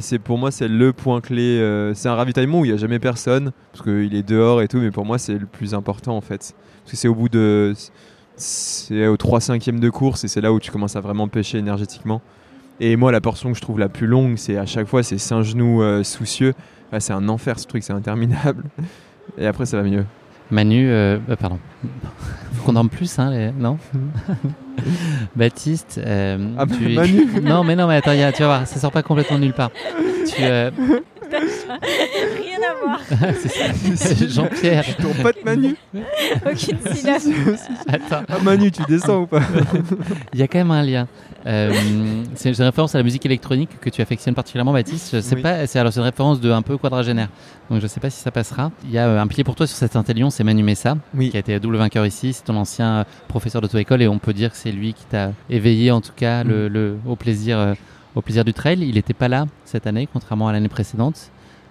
c'est pour moi c'est le point clé. euh, c'est un ravitaillement où il n'y a jamais personne parce qu'il est dehors et tout, mais pour moi c'est le plus important en fait. Parce que c'est au bout de, c'est au 3 5 de course et c'est là où tu commences à vraiment pêcher énergétiquement. Et moi la portion que je trouve la plus longue, c'est à chaque fois c'est Saint-Genou euh, soucieux. C'est un enfer ce truc, c'est interminable. Et après ça va mieux. Manu, euh, euh, pardon. Faut qu'on dorme plus, hein, les- non Baptiste, euh, Ah, tu- Manu Non, mais non, mais attends, y a- tu vas voir, ça sort pas complètement de nulle part. Tu, euh, Rien à voir. C'est ça. Jean-Pierre. Ton pote Manu Aucune syllabe. Attends, Ah Manu, tu descends ou pas? Il y a quand même un lien. Euh, c'est une référence à la musique électronique que tu affectionnes particulièrement, Baptiste. Je sais Oui. pas. C'est alors c'est une référence de un peu quadragénaire. Donc je sais pas si ça passera. Il y a euh, un pied pour toi sur cet intellion, c'est Manu Messa, Oui. qui a été double vainqueur ici. C'est ton ancien euh, professeur d'auto-école et on peut dire que c'est lui qui t'a éveillé en tout cas Mm. le, le- au plaisir, au plaisir du trail. Il n'était pas là cette année, contrairement à l'année précédente.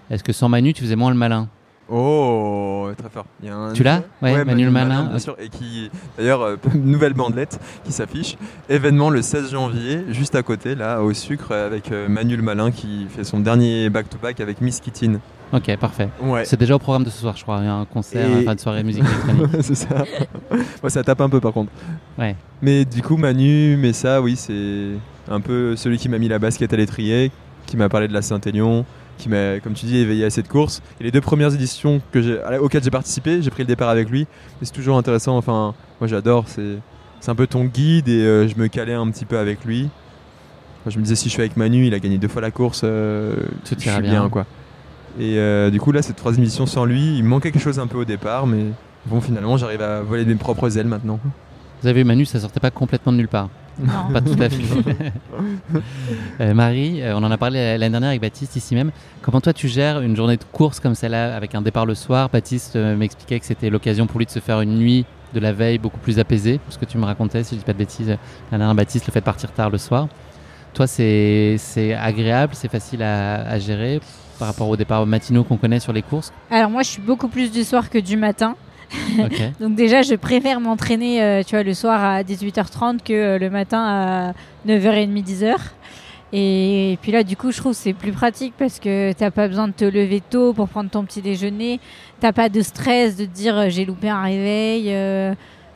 Est-ce que sans Manu, tu faisais moins le malin? Oh, très fort. Il y a un- Tu l'as Ouais, Manu le Malin. bien sûr, et qui, d'ailleurs, euh, nouvelle bandelette qui s'affiche. Événement le 16 janvier, juste à côté, là, au sucre, avec euh, Manu le Malin qui fait son dernier back-to-back avec Miss Kittin. Ok, parfait. Ouais. C'est déjà au programme de ce soir, je crois. Il y a un concert, Et- enfin, de soirée musique électronique. c'est ça. Ouais, ça tape un peu par contre. Ouais. Mais du coup, Manu, mais ça, oui, c'est un peu celui qui m'a mis la basket à l'étrier, qui m'a parlé de la Saint-Élion, qui m'a, comme tu dis, éveillé à cette course. Et les deux premières éditions que j'ai, à- auxquelles j'ai participé, j'ai pris le départ avec lui. Et c'est toujours intéressant. Enfin, moi j'adore. C'est, c'est un peu ton guide et euh, je me calais un petit peu avec lui. Enfin, je me disais, si je suis avec Manu, il a gagné deux fois la course, euh, Tout je suis bien. bien, quoi. Et euh, du coup, là, cette troisième édition sans lui, il me manquait quelque chose un peu au départ, mais bon, finalement, j'arrive à voler de mes propres ailes maintenant. Vous avez vu, Manu, ça sortait pas complètement de nulle part. Non. Pas tout à fait. Euh, Marie, euh, on en a parlé l'année dernière avec Baptiste ici même. Comment toi tu gères une journée de course comme celle-là avec un départ le soir? Baptiste euh, m'expliquait que c'était l'occasion pour lui de se faire une nuit de la veille beaucoup plus apaisée. Ce que tu me racontais, si je dis pas de bêtises, l'année dernière, Baptiste le fait de partir tard le soir. Toi, c'est c'est agréable, c'est facile à, à gérer par rapport aux départs matinaux qu'on connaît sur les courses? Alors moi, je suis beaucoup plus du soir que du matin. Donc déjà, je préfère m'entraîner, euh, tu vois, le soir à 18h30 que euh, le matin à 9h30, 10h. Et puis là, du coup, je trouve que c'est plus pratique parce que t'as pas besoin de te lever tôt pour prendre ton petit déjeuner. T'as pas de stress de te dire euh, j'ai loupé un réveil.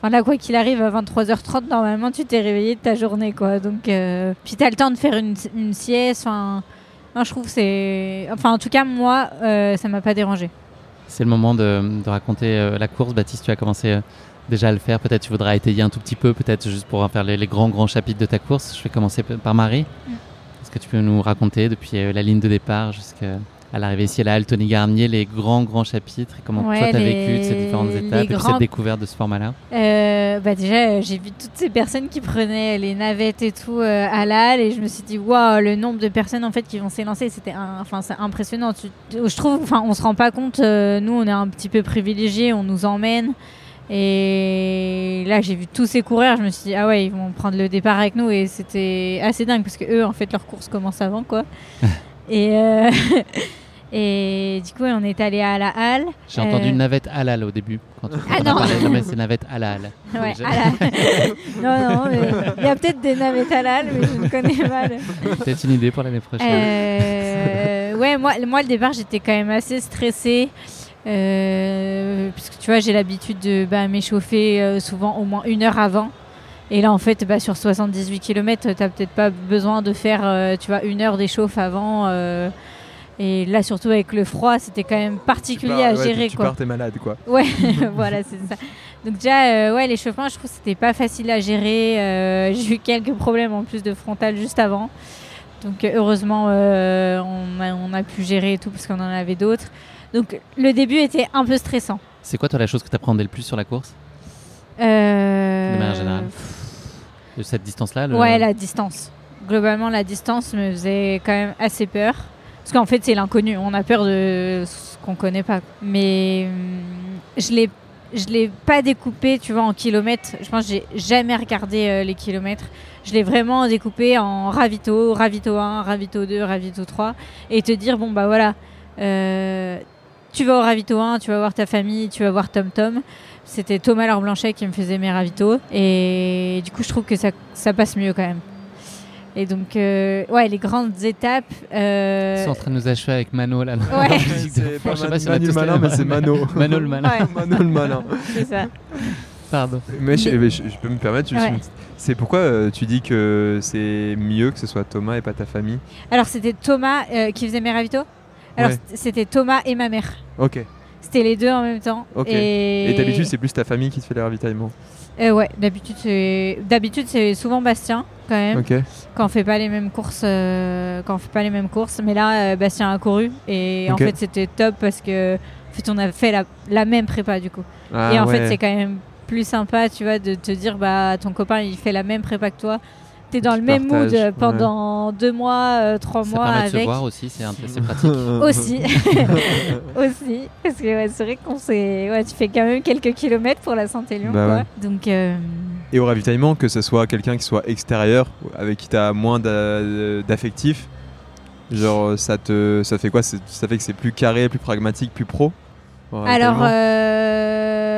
Enfin là, quoi qu'il arrive, à 23h30, normalement, tu t'es réveillé de ta journée, quoi. Donc, puis t'as le temps de faire une, sieste. Non, je trouve c'est... Enfin, en tout cas, moi, ça m'a pas dérangé. C'est le moment de, de raconter euh, la course. Baptiste, tu as commencé euh, déjà à le faire. Peut-être tu voudras étayer un tout petit peu, peut-être juste pour faire les, les grands, grands chapitres de ta course. Je vais commencer par Marie. Mm. Est-ce que tu peux nous raconter depuis euh, la ligne de départ jusqu'à l'arrivée ici à la halle Tony Garnier, les grands, grands chapitres et comment Ouais, toi tu as les- vécu ces différentes étapes et puis cette découverte de ce format-là Euh, bah déjà, euh, j'ai vu toutes ces personnes qui prenaient les navettes et tout euh, à l'AL et je me suis dit, waouh, le nombre de personnes en fait qui vont s'élancer, c'était enfin, impressionnant. Tu- je trouve, enfin, on se rend pas compte, euh, nous on est un petit peu privilégiés, on nous emmène. Et là, j'ai vu tous ces coureurs, je me suis dit, ah ouais, ils vont prendre le départ avec nous et c'était assez dingue parce que eux, en fait, leur course commence avant quoi. et, euh, et du coup, on est allé à la halle. J'ai entendu Euh, navette halal au début. Quand Ah on non. c'est navette halal. Ouais, la- non, non, mais il y a peut-être des navettes halal, mais je ne connais pas. le- Peut-être une idée pour l'année prochaine. Euh, ouais, moi, moi, le départ, j'étais quand même assez stressée. Euh, parce que tu vois, j'ai l'habitude de bah, m'échauffer euh, souvent au moins une heure avant. Et là, en fait, bah, sur 78 km, tu n'as peut-être pas besoin de faire euh, tu vois, une heure d'échauffe avant. euh, et là, surtout avec le froid, c'était quand même particulier Tu pars- à ouais, gérer. Tu quoi. pars, t'es malade, quoi. Ouais, voilà, c'est ça. Donc déjà, euh, ouais, l'échauffement, je trouve que c'était pas facile à gérer. Euh, J'ai eu quelques problèmes en plus de frontal juste avant. Donc heureusement, euh, on, a, on a pu gérer et tout parce qu'on en avait d'autres. Donc le début était un peu stressant. C'est quoi toi la chose que tu appréhendais le plus sur la course? Euh, De manière générale cette distance-là Ouais, la distance. Globalement, la distance me faisait quand même assez peur. Parce qu'en fait, c'est l'inconnu. On a peur de ce qu'on connaît pas. Mais hum, je l'ai, je l'ai pas découpé, tu vois, en kilomètres. Je pense que j'ai jamais regardé euh, les kilomètres. Je l'ai vraiment découpé en ravito, ravito 1, ravito 2, ravito 3. Et te dire, bon, bah voilà, euh, tu vas au ravito 1, tu vas voir ta famille, tu vas voir Tom Tom. C'était Thomas Laure Blanchet qui me faisait mes ravitaux. Et du coup, je trouve que ça, ça passe mieux quand même. Et donc, euh, ouais, les grandes étapes. euh, Ils sont en train de nous achever avec Mano là. Ouais. C'est pas Je sais pas si on a Manu malin, mais c'est Mano. Mano le malin. Ouais, Mano le malin. c'est ça. Pardon. Mais je, mais je- je peux me permettre, Ouais. une- c'est pourquoi euh, tu dis que c'est mieux que ce soit Thomas et pas ta famille? Alors, c'était Thomas euh, qui faisait mes ravitaux? Alors, Ouais. c'était Thomas et ma mère. Ok. C'était les deux en même temps. Et, Et d'habitude, c'est plus ta famille qui te fait les ravitaillements Euh, ouais, d'habitude, c'est d'habitude c'est souvent Bastien. quand même quand on fait pas les mêmes courses euh, quand on fait pas les mêmes courses mais là euh, Bastien a couru et en fait c'était top parce que en fait on a fait la, la même prépa du coup Ah, et en ouais. fait c'est quand même plus sympa tu vois de te dire bah ton copain il fait la même prépa que toi t'es dans Tu le même mood euh, pendant deux mois euh, trois Ça mois permet de avec se voir aussi, c'est pratique. aussi aussi parce que ouais, c'est vrai qu'on s'est ouais tu fais quand même quelques kilomètres pour la Saint-Élion Bah quoi. ouais. donc euh, Et au ravitaillement, que ce soit quelqu'un qui soit extérieur, avec qui tu as moins d'a- d'affectif, genre ça te ça fait quoi? C'est- Ça fait que c'est plus carré, plus pragmatique, plus pro alors euh,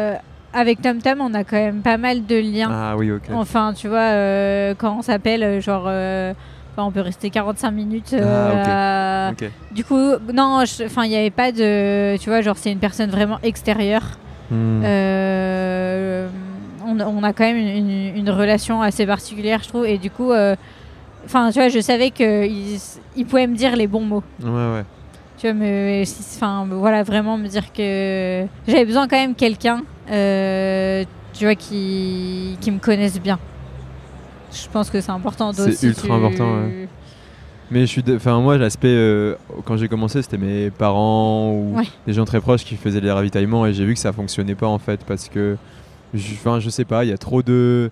avec Tom Tom on a quand même pas mal de liens Ah oui, ok. Enfin, tu vois, euh, quand on s'appelle, euh, genre, euh, enfin, on peut rester 45 minutes. euh, Ah, à- Ok. Du coup, non, enfin, il n'y avait pas de, tu vois, genre, c'est une personne vraiment extérieure. Hmm. On, on a quand même une, une- une relation assez particulière, je trouve, et du coup, enfin, tu vois, je savais qu'il il pouvait me dire les bons mots. Ouais, ouais. Tu vois, me, enfin, voilà, vraiment me dire que j'avais besoin quand même quelqu'un, euh, tu vois, qui, qui me connaisse bien. Je pense que c'est important C'est aussi. ultra important, ouais. Mais je suis, enfin moi l'aspect euh, quand j'ai commencé c'était mes parents ou Ouais. des gens très proches qui faisaient les ravitaillements et j'ai vu que ça fonctionnait pas en fait parce que, je- enfin je sais pas, il y a trop de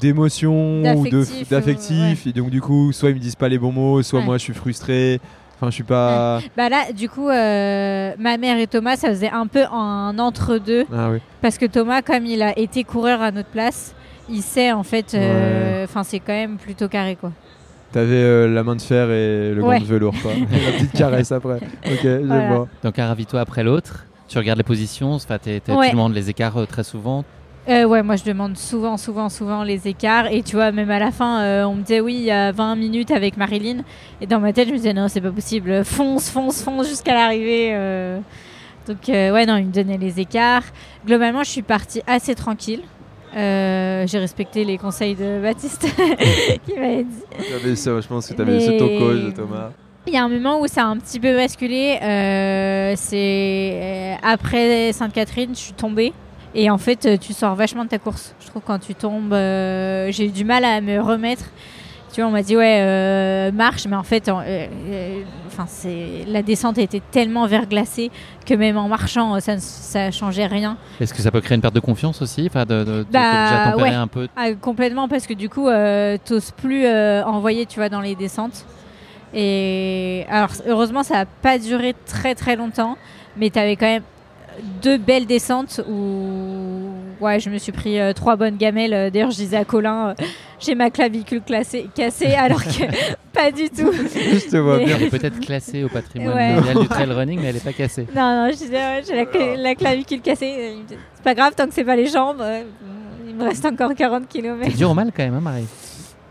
d'émotions ou d'affectifs et donc du coup soit ils me disent pas les bons mots, soit Ouais. moi je suis frustré. Enfin je suis pas. Bah là, du coup, euh, ma mère et Thomas, ça faisait un peu un entre-deux. Ah oui. Parce que Thomas, comme il a été coureur à notre place, il sait en fait. euh, Enfin, c'est quand même plutôt carré quoi. T'avais euh, la main de fer et le Ouais. gant de velours quoi. La petite caresse après. Ok, je Voilà. vois. Donc un ravito après l'autre, tu regardes les positions, Ouais. tu demandes les écarts euh, très souvent. Euh, ouais, moi je demande souvent, souvent, souvent les écarts. Et tu vois, même à la fin, euh, on me disait oui, il y a 20 minutes avec Marilyn. Et dans ma tête, je me disais non, c'est pas possible. Fonce, fonce, fonce jusqu'à l'arrivée. euh. Donc, ouais, non, il me donnait les écarts. Globalement, je suis partie assez tranquille. Euh, J'ai respecté les conseils de Baptiste qui m'avait dit. T'avais ça, je pense que t'avais Mais- ce toco, Thomas. Il y a un moment où ça a un petit peu basculé. euh, c'est après Sainte-Catherine, je suis tombée. Et en fait, euh, tu sors vachement de ta course. Je trouve quand tu tombes, euh, j'ai eu du mal à me remettre. Tu vois, on m'a dit ouais, euh, marche, mais en fait, en- euh, enfin, c'est la descente était tellement verglacée que même en marchant, ça ne ça changeait rien. Est-ce que ça peut créer une perte de confiance aussi Enfin, de, Bah, de ouais. un peu? Ah, complètement parce que du coup, euh, t'oses plus envoyer, tu vois, dans les descentes. Et alors, heureusement, ça n'a pas duré très très longtemps, mais t'avais quand même deux belles descentes où, ouais, je me suis pris euh, trois bonnes gamelles. Euh, D'ailleurs, je disais à Colin, euh, j'ai ma clavicule classée, cassée, alors que pas du tout. je te vois Mais- bien. Elle est peut-être classée au patrimoine Ouais. mondial du trail running, mais elle n'est pas cassée. Non, non, je disais, ouais, j'ai la, cla- la clavicule cassée. C'est pas grave tant que c'est pas les jambes. euh, Il me reste encore 40 km. C'est dur au mal quand même, hein, Marie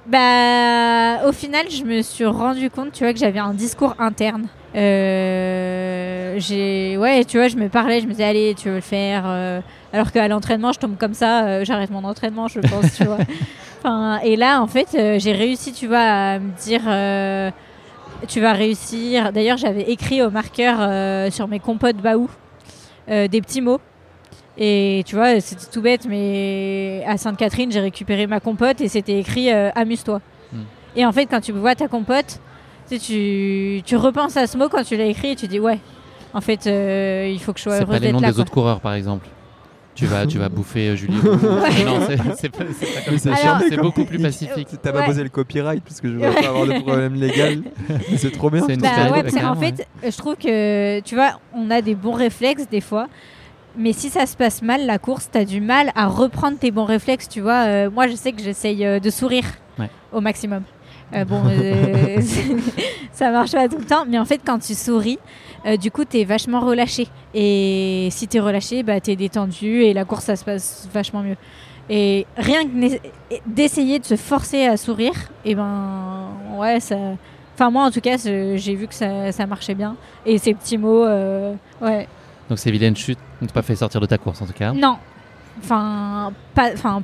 Bah, au final, je me suis rendu compte, tu vois, que j'avais un discours interne. Euh, j'ai, ouais, tu vois, je me parlais, je me disais, allez, tu veux le faire. euh, alors qu'à l'entraînement, je tombe comme ça, euh, j'arrête mon entraînement, je pense, tu vois. Enfin, et là, en fait, euh, j'ai réussi, tu vois, à me dire, tu vas réussir. D'ailleurs, j'avais écrit au marqueur sur mes compotes Baou des petits mots. Et tu vois, c'était tout bête, mais à Sainte-Catherine, j'ai récupéré ma compote et c'était écrit Amuse-toi. Hmm. Et en fait, quand tu vois ta compote, tu, sais, tu, tu repenses à ce mot quand tu l'as écrit et tu dis Ouais, en fait, euh, il faut que je sois C'est heureuse pas les d'être noms là. des quoi. autres coureurs, par exemple. Tu vas, tu vas bouffer euh, Julie. Non, c'est c'est pas, c'est pas comme Mais ça. c'est Alors- chiant, C'est beaucoup plus pacifique. T'as pas Ouais. posé le copyright parce que je veux pas avoir de problème légal. C'est trop bien. C'est une Bah ouais, parce clairement, fait, je trouve que, tu vois, on a des bons réflexes des fois. Mais si ça se passe mal, la course, t'as du mal à reprendre tes bons réflexes, tu vois. Euh, moi, je sais que j'essaye euh, de sourire Ouais. au maximum. Euh, bon, euh, ça marche pas tout le temps, mais en fait, quand tu souris, euh, du coup, t'es vachement relâché. Et si t'es relâché, bah, t'es détendu et la course, ça se passe vachement mieux. Et rien que d'essayer de se forcer à sourire, et ben, ouais, ça. Enfin, moi, en tout cas, j'ai vu que ça, ça marchait bien. Et ces petits mots, ouais. Donc ces vilaines chutes ne t'ont pas fait sortir de ta course en tout cas. Non. Enfin, pas, enfin,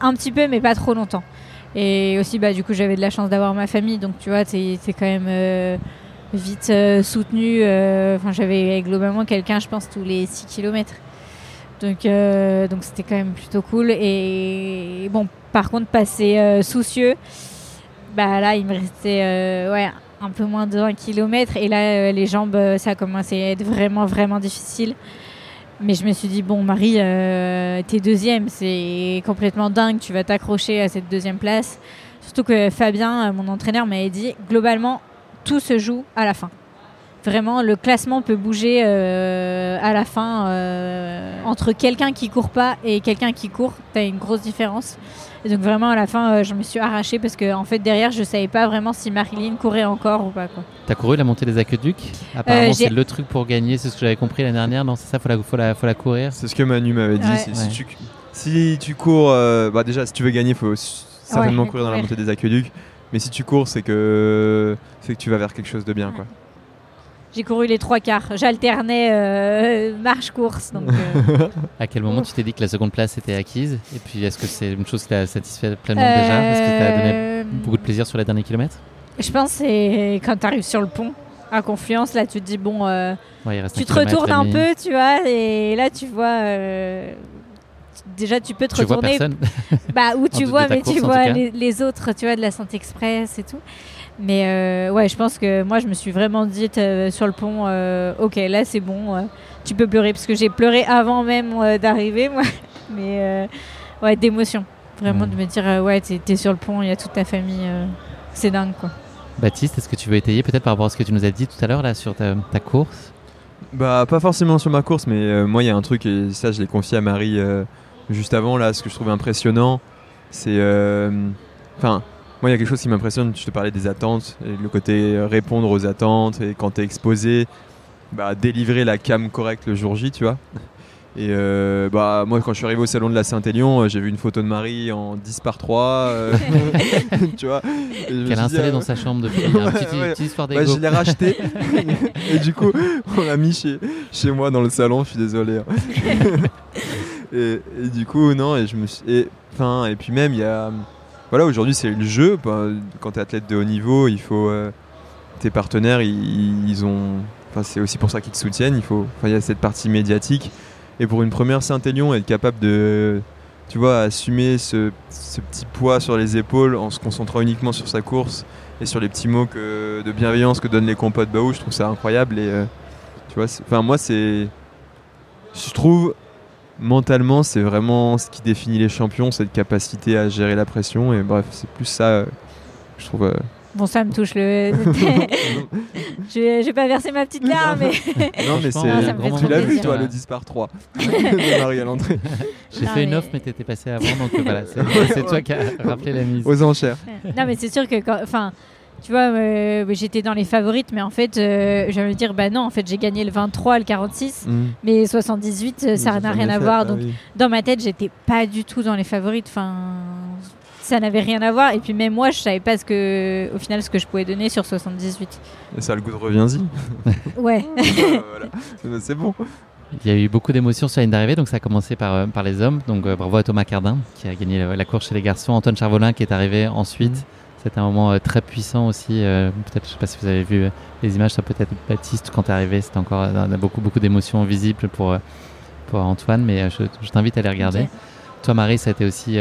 un petit peu, mais pas trop longtemps. Et aussi, bah, du coup, j'avais de la chance d'avoir ma famille, donc tu vois, t'es quand même euh, vite euh, soutenu. euh, Enfin, j'avais globalement quelqu'un, je pense, tous les 6 km. Donc, donc c'était quand même plutôt cool. Et bon, par contre, passer soucieux, Bah là, il me restait ouais, un peu moins de 1 km. Et là, les jambes, ça a commencé à être vraiment, vraiment difficile. Mais je me suis dit, bon, Marie, euh, t'es deuxième, c'est complètement dingue. Tu vas t'accrocher à cette deuxième place. Surtout que Fabien, euh, mon entraîneur, m'avait dit, globalement, tout se joue à la fin. Vraiment, le classement peut bouger euh, à la fin entre quelqu'un qui court pas et quelqu'un qui court. T'as une grosse différence. Et donc vraiment à la fin, euh, je me suis arrachée parce que en fait derrière, je savais pas vraiment si Marilyn courait encore ou pas. Quoi. T'as couru la montée des aqueducs? Apparemment, Euh, c'est le truc pour gagner, c'est ce que j'avais compris l'année dernière. Non, c'est ça, faut la, faut la, faut la courir. C'est ce que Manu m'avait dit. Ouais. Si, Ouais. tu, si tu cours, euh, bah déjà, si tu veux gagner, il faut certainement Ouais, courir dans la montée des aqueducs. Mais si tu cours, c'est que c'est que tu vas vers quelque chose de bien, quoi. J'ai couru les trois quarts. J'alternais euh, marche-course. Donc, euh, À quel moment Ouf. tu t'es dit que la seconde place était acquise Et puis, est-ce que c'est une chose qui t'a satisfait pleinement déjà Est-ce que ça t'a donné euh, beaucoup de plaisir sur les derniers kilomètres Je pense que c'est quand tu arrives sur le pont à Confluence, là tu te dis bon, euh, Ouais, tu te retournes et un peu, tu vois, et là tu vois. euh, déjà tu peux te Tu vois retourner personne Bah, où tu vois, mais course, tu vois les autres, tu vois, de la Santé Express et tout. Mais euh, ouais, je pense que moi, je me suis vraiment dit euh, sur le pont, euh, ok, là c'est bon, euh, tu peux pleurer, parce que j'ai pleuré avant même euh, d'arriver, moi. Mais euh, ouais, d'émotion. Vraiment Ouais. de me dire, euh, ouais, t'es t'es sur le pont, il y a toute ta famille. euh, c'est dingue, quoi. Baptiste, est-ce que tu veux étayer peut-être par rapport à ce que tu nous as dit tout à l'heure là sur ta, ta course? Bah, pas forcément sur ma course, mais euh, moi, il y a un truc, et ça, je l'ai confié à Marie euh, juste avant, là, ce que je trouvais impressionnant, c'est. euh, Enfin, moi, il y a quelque chose qui m'impressionne, je te parlais des attentes, et le côté euh, répondre aux attentes, et quand t'es exposé, bah, délivrer la cam correcte le jour J, tu vois. Et euh, bah, moi, quand je suis arrivé au salon de la Saint-Élion, euh, j'ai vu une photo de Marie en 10 par 3, euh, tu vois. Qu'elle a suis dit, installé ah, dans sa chambre depuis. Un petit, Ouais, petite histoire bah, je l'ai racheté et du coup on l'a mis chez, chez moi dans le salon, je suis désolé. hein. et, et du coup non et je me suis et et puis même il y a voilà aujourd'hui c'est le jeu. Bah, quand tu es athlète de haut niveau, il faut euh, tes partenaires ils, ont enfin c'est aussi pour ça qu'ils te soutiennent, il faut y a cette partie médiatique. Et pour une première Saint-Élion être capable de tu vois assumer ce, petit poids sur les épaules en se concentrant uniquement sur sa course et sur les petits mots que, de bienveillance que donnent les compotes Baou, je trouve ça incroyable. Et euh, tu vois, enfin moi c'est, je trouve mentalement c'est vraiment ce qui définit les champions, cette capacité à gérer la pression. Et bref, c'est plus ça, euh, je trouve. euh, Bon, ça me touche le. je vais je vais pas verser ma petite larme, mais. non mais c'est, tu l'as vu toi le 10 par 3 de Marie à l'entrée J'ai fait une mais- offre, mais t'étais passé avant, donc voilà, c'est c'est toi qui as rappelé la mise. aux enchères. non, mais c'est sûr que quand. Enfin. Tu vois, euh, j'étais dans les favorites, mais en fait, euh, j'allais me dire, bah non, en fait, j'ai gagné le 23, le 46, Mm. mais 78, euh, ça n'a rien à voir. Donc, dans ma tête, j'étais pas du tout dans les favorites. Enfin, ça n'avait rien à voir. Et puis même moi, je savais pas ce que, au final, ce que je pouvais donner sur 78. Et ça a le goût de reviens-y. Ouais. Voilà. Bah, C'est bon. Il y a eu beaucoup d'émotions sur la ligne d'arrivée, donc ça a commencé par, euh, par les hommes. Donc euh, bravo à Thomas Cardin qui a gagné la, la course chez les garçons. Antoine Charvolin qui est arrivé ensuite. C'était un moment euh, très puissant aussi. euh, peut-être, je sais pas si vous avez vu euh, les images, ça peut-être Baptiste quand tu es arrivé, c'était encore beaucoup beaucoup d'émotions visibles pour, pour Antoine, mais je, je t'invite à les regarder. Toi Marie, ça a été aussi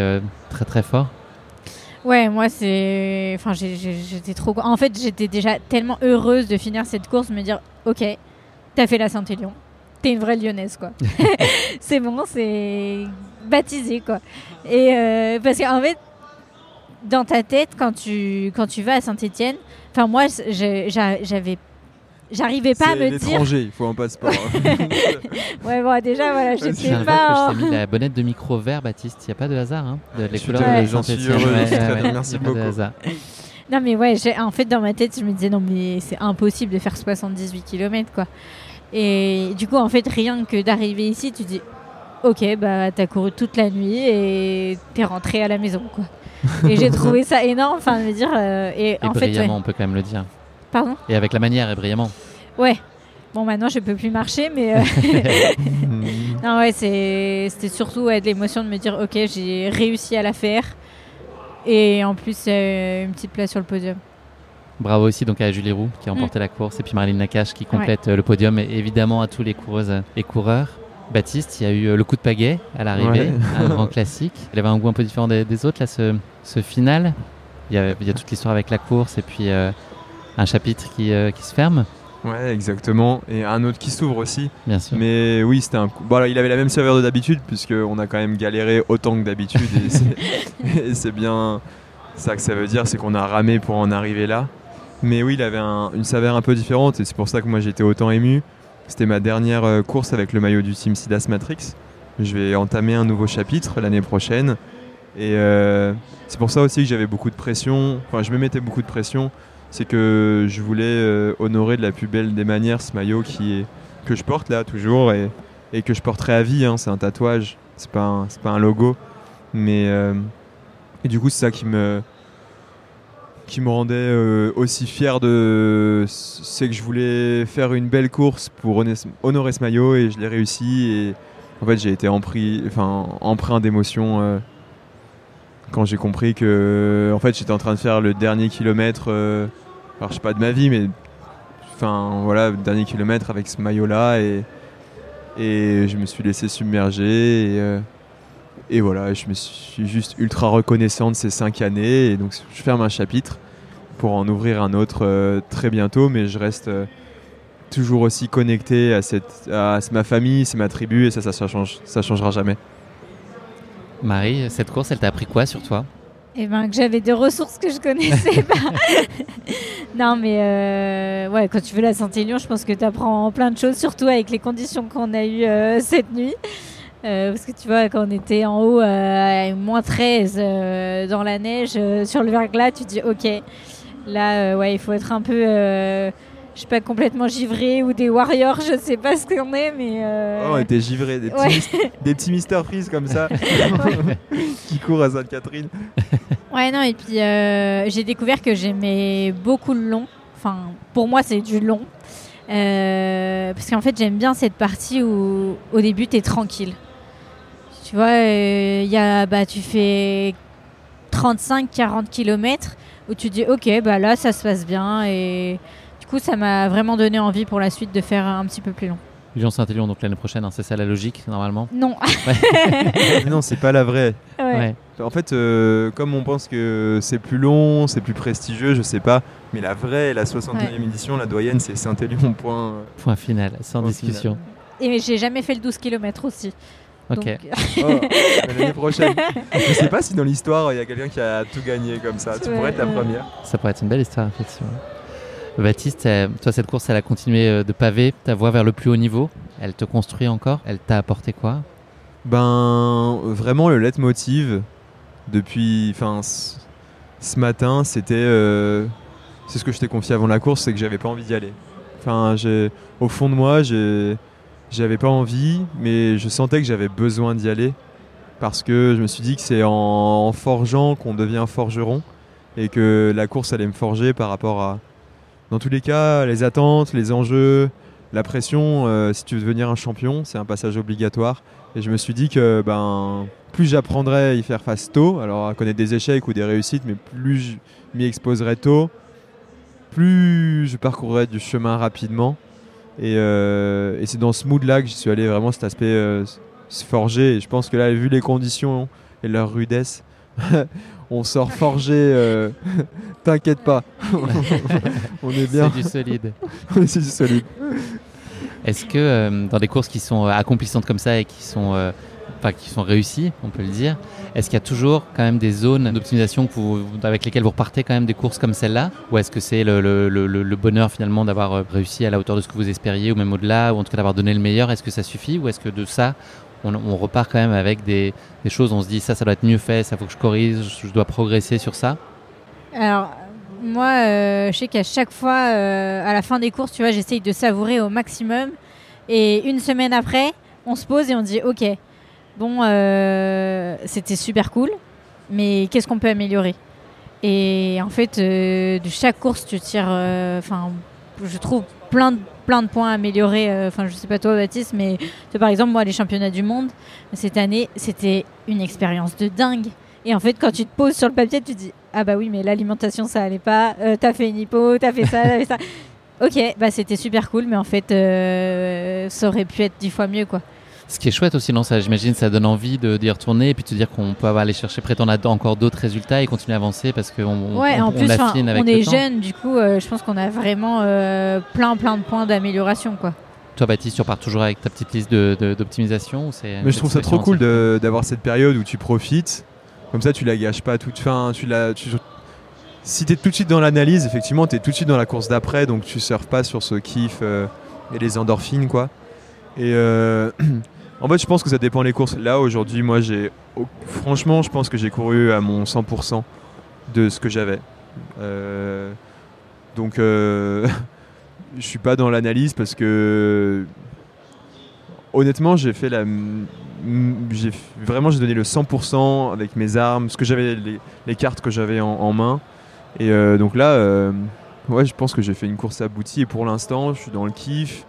très très fort. Ouais, moi c'est, enfin j'étais trop. En fait, j'étais déjà tellement heureuse de finir cette course, me dire, ok, t'as fait la Saint-Élion, t'es une vraie Lyonnaise quoi. c'est bon, c'est baptisé quoi. Et euh, parce qu'en fait, dans ta tête, quand tu quand tu vas à Saint-Étienne, enfin moi j'avais, j'arrivais pas à me dire. l'étranger, il faut un passeport. Ouais, bon déjà voilà, Je de pas. je t'ai mis la bonnette de micro vert, Baptiste. Il n'y a pas de hasard, hein de, Les couleurs de heureux, ouais, merci beaucoup. hasard. Non mais ouais, en fait dans ma tête, je me disais non mais c'est impossible de faire 78 km quoi. Et du coup en fait rien que d'arriver ici, tu dis OK, bah t'as couru toute la nuit et t'es rentré à la maison quoi. Et j'ai trouvé ça énorme, enfin de me dire euh, et, Et en fait ouais. on peut quand même le dire. pardon? Et avec la manière, et brillamment. Ouais. Bon maintenant je peux plus marcher mais euh, non ouais, c'était surtout ouais, de l'émotion de me dire OK, j'ai réussi à la faire. Et en plus euh, une petite place sur le podium. Bravo aussi donc à Julie Roux qui a Mm. remporté la course et puis Marilyn Nakache qui complète euh, le podium et évidemment à tous les coureuses et coureurs. Baptiste, il y a eu euh, le coup de pagaie à l'arrivée, Ouais. un grand classique. Il avait un goût un peu différent des, des autres là, ce, ce final. Il y a, il y a toute l'histoire avec la course et puis euh, un chapitre qui, euh, qui se ferme, Ouais, exactement. Et un autre qui s'ouvre aussi. bien sûr. Mais oui, c'était un coup. Il avait la même saveur de d'habitude, puisqu'on a quand même galéré autant que d'habitude. et c'est- et c'est bien ça que ça veut dire, c'est qu'on a ramé pour en arriver là. Mais oui, il avait un- une saveur un peu différente, et c'est pour ça que moi j'étais autant ému. C'était ma dernière euh, course avec le maillot du Team Sidas Matrix. Je vais entamer un nouveau chapitre l'année prochaine. Et euh, c'est pour ça aussi que j'avais beaucoup de pression. Enfin, je me mettais beaucoup de pression. C'est que je voulais euh, honorer de la plus belle des manières ce maillot qui que je porte là toujours et, que je porterai à vie. hein. C'est un tatouage, c'est pas un, pas un logo. Mais et du coup, c'est ça qui me qui me rendait euh, aussi fier de c'est que je voulais faire une belle course pour honorer- ce maillot et je l'ai réussi et en fait j'ai été empris enfin empreint d'émotion euh, quand j'ai compris que en fait j'étais en train de faire le dernier kilomètre euh, alors je sais pas de ma vie mais enfin voilà le dernier kilomètre avec ce maillot là et et je me suis laissé submerger et, et voilà je me suis juste ultra reconnaissant de ces cinq années et donc je ferme un chapitre pour en ouvrir un autre euh, très bientôt mais je reste euh, toujours aussi connecté à cette à ma famille c'est ma tribu et ça ça, ça change ça changera jamais Marie, cette course, elle t'a appris quoi sur toi? Eh ben, que j'avais des ressources que je connaissais pas. non, mais euh, ouais, quand tu veux la Saint-Élion, je pense que tu apprends plein de choses, surtout avec les conditions qu'on a eues euh, cette nuit. Euh, parce que tu vois, quand on était en haut euh, à moins 13 euh, dans la neige, euh, sur le verglas, tu te dis ok, là, euh, ouais, il faut être un peu, euh, je sais pas, complètement givré ou des warriors, je sais pas ce qu'on est, mais. euh, Oh, on était givrés des petits, ouais. mis- des petits Mister Freeze comme ça qui courent à Sainte-Catherine Ouais, non, et puis euh, j'ai découvert que j'aimais beaucoup le long. Enfin, pour moi, c'est du long. Euh, parce qu'en fait, j'aime bien cette partie où au début, tu es tranquille. Tu vois, euh, il y a, bah, tu fais 35-40 km où tu dis, ok, bah là, ça se passe bien. Et du coup, ça m'a vraiment donné envie pour la suite de faire un petit peu plus long. Lyon-Saint-Élion, donc l'année prochaine, hein, c'est ça la logique, normalement? Non. Mais non c'est pas la vraie Ouais. En fait, euh, comme on pense que c'est plus long, c'est plus prestigieux, je sais pas. Mais la vraie, la 61e Ouais. édition, la doyenne, c'est Saint-Élion. Point. Point final, sans Point discussion. Et j'ai jamais fait le 12 km aussi. Ok. Donc, Oh, L'année prochaine. Je sais pas si dans l'histoire, il y a quelqu'un qui a tout gagné comme ça. Tu pourrais être la première. Ça pourrait être une belle histoire, effectivement. Baptiste, euh, toi, cette course, elle a continué euh, de paver ta voie vers le plus haut niveau. Elle te construit encore? Elle t'a apporté quoi? Ben, vraiment, le leitmotiv depuis. Enfin, ce ce matin, c'était. euh, c'est ce que je t'ai confié avant la course, c'est que j'avais pas envie d'y aller. Enfin, j'ai, au fond de moi, j'ai, j'avais pas envie, mais je sentais que j'avais besoin d'y aller parce que je me suis dit que c'est en, forgeant qu'on devient forgeron et que la course allait me forger par rapport à, dans tous les cas, les attentes, les enjeux, la pression. euh, si tu veux devenir un champion, c'est un passage obligatoire. Et je me suis dit que ben, plus j'apprendrais à y faire face tôt, alors à connaître des échecs ou des réussites, mais plus je m'y exposerais tôt, plus je parcourrais du chemin rapidement. Et, euh, et c'est dans ce mood-là que j'y suis allé vraiment cet aspect euh, se forger. Et je pense que là, vu les conditions et leur rudesse, on sort forgé. euh, T'inquiète pas, on est bien, C'est du solide. c'est du solide. Est-ce que dans des courses qui sont accomplissantes comme ça et qui sont, qui sont réussies, on peut le dire, est-ce qu'il y a toujours quand même des zones d'optimisation avec lesquelles vous repartez quand même des courses comme celle-là? Ou est-ce que c'est le, bonheur finalement d'avoir euh, réussi à la hauteur de ce que vous espériez ou même au-delà, ou en tout cas d'avoir donné le meilleur? Est-ce que ça suffit? Ou est-ce que de ça, on, repart quand même avec des, des choses, on se dit ça, ça doit être mieux fait, ça faut que je corrige, je dois progresser sur ça? Alors, moi, euh, je sais qu'à chaque fois, euh, à la fin des courses, tu vois, j'essaye de savourer au maximum. Et une semaine après, on se pose et on dit, ok, bon, euh, c'était super cool, mais qu'est-ce qu'on peut améliorer? Et en fait, euh, de chaque course, tu tires, euh, enfin, je trouve plein de plein de points à améliorer. Enfin, je sais pas toi, Baptiste, mais par exemple, moi, les championnats du monde cette année, c'était une expérience de dingue. Et en fait, quand tu te poses sur le papier, tu te dis Ah bah oui, mais l'alimentation, ça allait pas. T'as fait une hypo, t'as fait ça, t'as fait ça. Ok, bah c'était super cool, mais en fait, ça aurait pu être dix fois mieux, quoi. Ce qui est chouette aussi, non ça, J'imagine ça donne envie de- d'y retourner et puis de se dire qu'on peut aller chercher, prétendre à encore d'autres résultats et continuer à avancer parce qu'on on, Ouais, on- en on plus, enfin, affine avec on le est temps. jeune, du coup, euh, je pense qu'on a vraiment euh, plein, plein de points d'amélioration, quoi. Toi, Baptiste, tu repars toujours avec ta petite liste de- de- d'optimisation ou c'est Mais je trouve ça trop cool de de- d'avoir cette période où tu profites. Comme ça, tu la gâches pas toute fin. Tu la, tu, si tu es tout de suite dans l'analyse, effectivement, tu es tout de suite dans la course d'après. Donc tu surfes pas sur ce kiff euh, et les endorphines. quoi. Et euh, en fait, je pense que ça dépend des courses. Là, aujourd'hui, moi, j'ai. Franchement, je pense que j'ai couru à mon 100% de ce que j'avais. Euh, donc, euh, je suis pas dans l'analyse parce que honnêtement, j'ai fait la. vraiment j'ai donné le 100% avec mes armes, ce que j'avais, les, cartes que j'avais en, en main. Et euh, donc là, euh, ouais, je pense que j'ai fait une course aboutie. Et pour l'instant, je suis dans le kiff.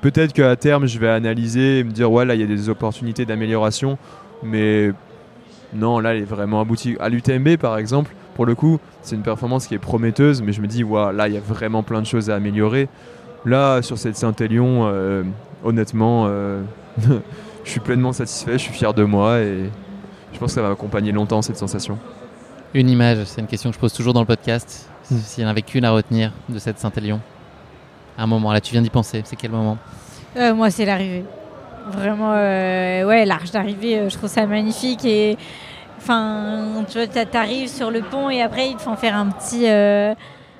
Peut-être qu'à terme, je vais analyser et me dire, ouais, là, il y a des opportunités d'amélioration. Mais non, là, elle est vraiment aboutie. À l'UTMB, par exemple, pour le coup, c'est une performance qui est prometteuse. Mais je me dis, ouais, là, il y a vraiment plein de choses à améliorer. Là, sur cette Saint-Élion, euh, honnêtement, euh, je suis pleinement satisfait, je suis fier de moi et je pense que ça va m'accompagner longtemps cette sensation. Une image, c'est une question que je pose toujours dans le podcast. S'il y en avait qu'une à retenir de cette Saint-Élion. Un moment, là, tu viens d'y penser. C'est quel moment Euh, moi, c'est l'arrivée. Vraiment, euh, ouais, l'arche d'arrivée, euh, je trouve ça magnifique. Et enfin, tu vois, t'a- t'arrives sur le pont et après, ils te font faire un petit, euh,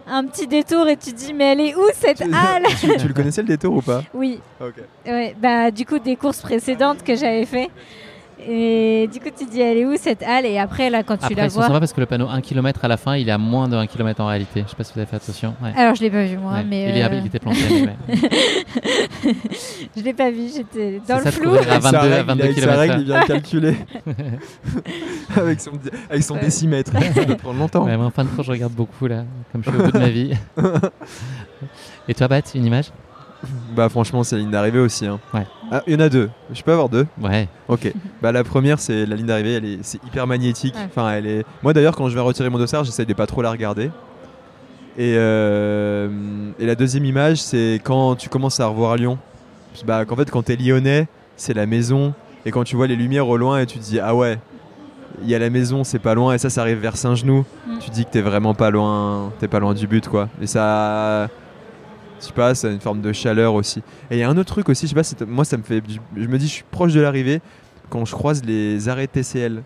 un petit détour et tu te dis, mais elle est où cette halle tu, tu le connaissais le détour ou pas Oui, Ok. ouais, bah, du coup, des courses précédentes que j'avais fait. Et du coup, tu te dis, elle est où cette halle? Et après, là, quand tu Après, la ils sont vois. sympas parce que le panneau 1 km à la fin, il est à moins de 1 km en réalité. Je sais pas si vous avez fait attention. Ouais. Alors, je l'ai pas vu, moi, Ouais. mais. il, est- euh, il était planté. mais je l'ai pas vu, j'étais dans le flou. à Avec sa 22, à règle, 22 avec sa km/h. règle, il vient de calculer avec son, avec son Ouais. décimètre. Ça peut prendre longtemps. Ouais, moi, en fin de course, je regarde beaucoup là, comme je suis au bout de ma vie. Et toi, Bat, une image? Bah franchement, c'est la ligne d'arrivée aussi. hein. Ouais. Ah, il y en a deux. Je peux avoir deux? Ouais. Ok. bah la première, c'est la ligne d'arrivée. Elle est, c'est hyper magnétique. Ouais. Enfin, elle est. Moi d'ailleurs, quand je vais retirer mon dossard, j'essaye de pas trop la regarder. Et, euh, et la deuxième image, c'est quand tu commences à revoir Lyon. Bah, qu'en fait, quand t'es lyonnais, c'est la maison. Et quand tu vois les lumières au loin, et tu te dis ah ouais, il y a la maison, c'est pas loin. Et ça, ça arrive vers Saint-Genou. Mm. Tu te dis que t'es vraiment pas loin. T'es pas loin du but, quoi. Et ça. Je sais pas, ça a une forme de chaleur aussi. Et il y a un autre truc aussi, je sais pas, moi ça me fait. Je me dis, je suis proche de l'arrivée quand je croise les arrêts TCL.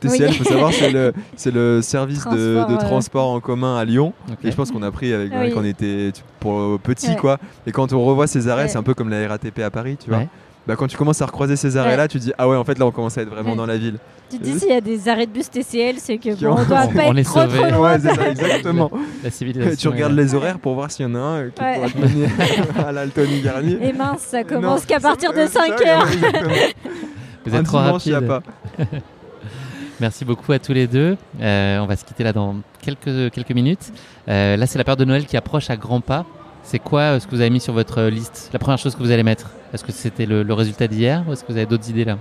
TCL, Oui. faut savoir, c'est le, c'est le service de, Transport, de euh. transport en commun à Lyon. Et je pense qu'on a pris avec oui. quand on était pour petit Ouais. quoi. Et quand on revoit ces arrêts, Ouais. c'est un peu comme la RATP à Paris, tu vois. Ouais. Bah quand tu commences à recroiser ces arrêts là, tu te dis ah ouais en fait là on commence à être vraiment Ouais. dans la ville. Tu te dis, s'il y a des arrêts de bus TCL, c'est que bon, on doit On- pas on être est trop, sauvés. trop loin. Ouais c'est ça exactement. La civilisation. tu regardes les horaires pour voir s'il y en a un euh, qui Ouais. pourrait te mener à l'Altony Garnier. Et mince, ça commence qu'à partir de euh, 5 ça, heures. ouais. Vous Un êtes trop rapide. pas. Merci beaucoup à tous les deux. Euh, on va se quitter là dans quelques, quelques minutes. Euh, là, c'est la période de Noël qui approche à grands pas. C'est quoi euh, ce que vous avez mis sur votre euh, liste? La première chose que vous allez mettre? Est-ce que c'était le, le résultat d'hier ou est-ce que vous avez d'autres idées là?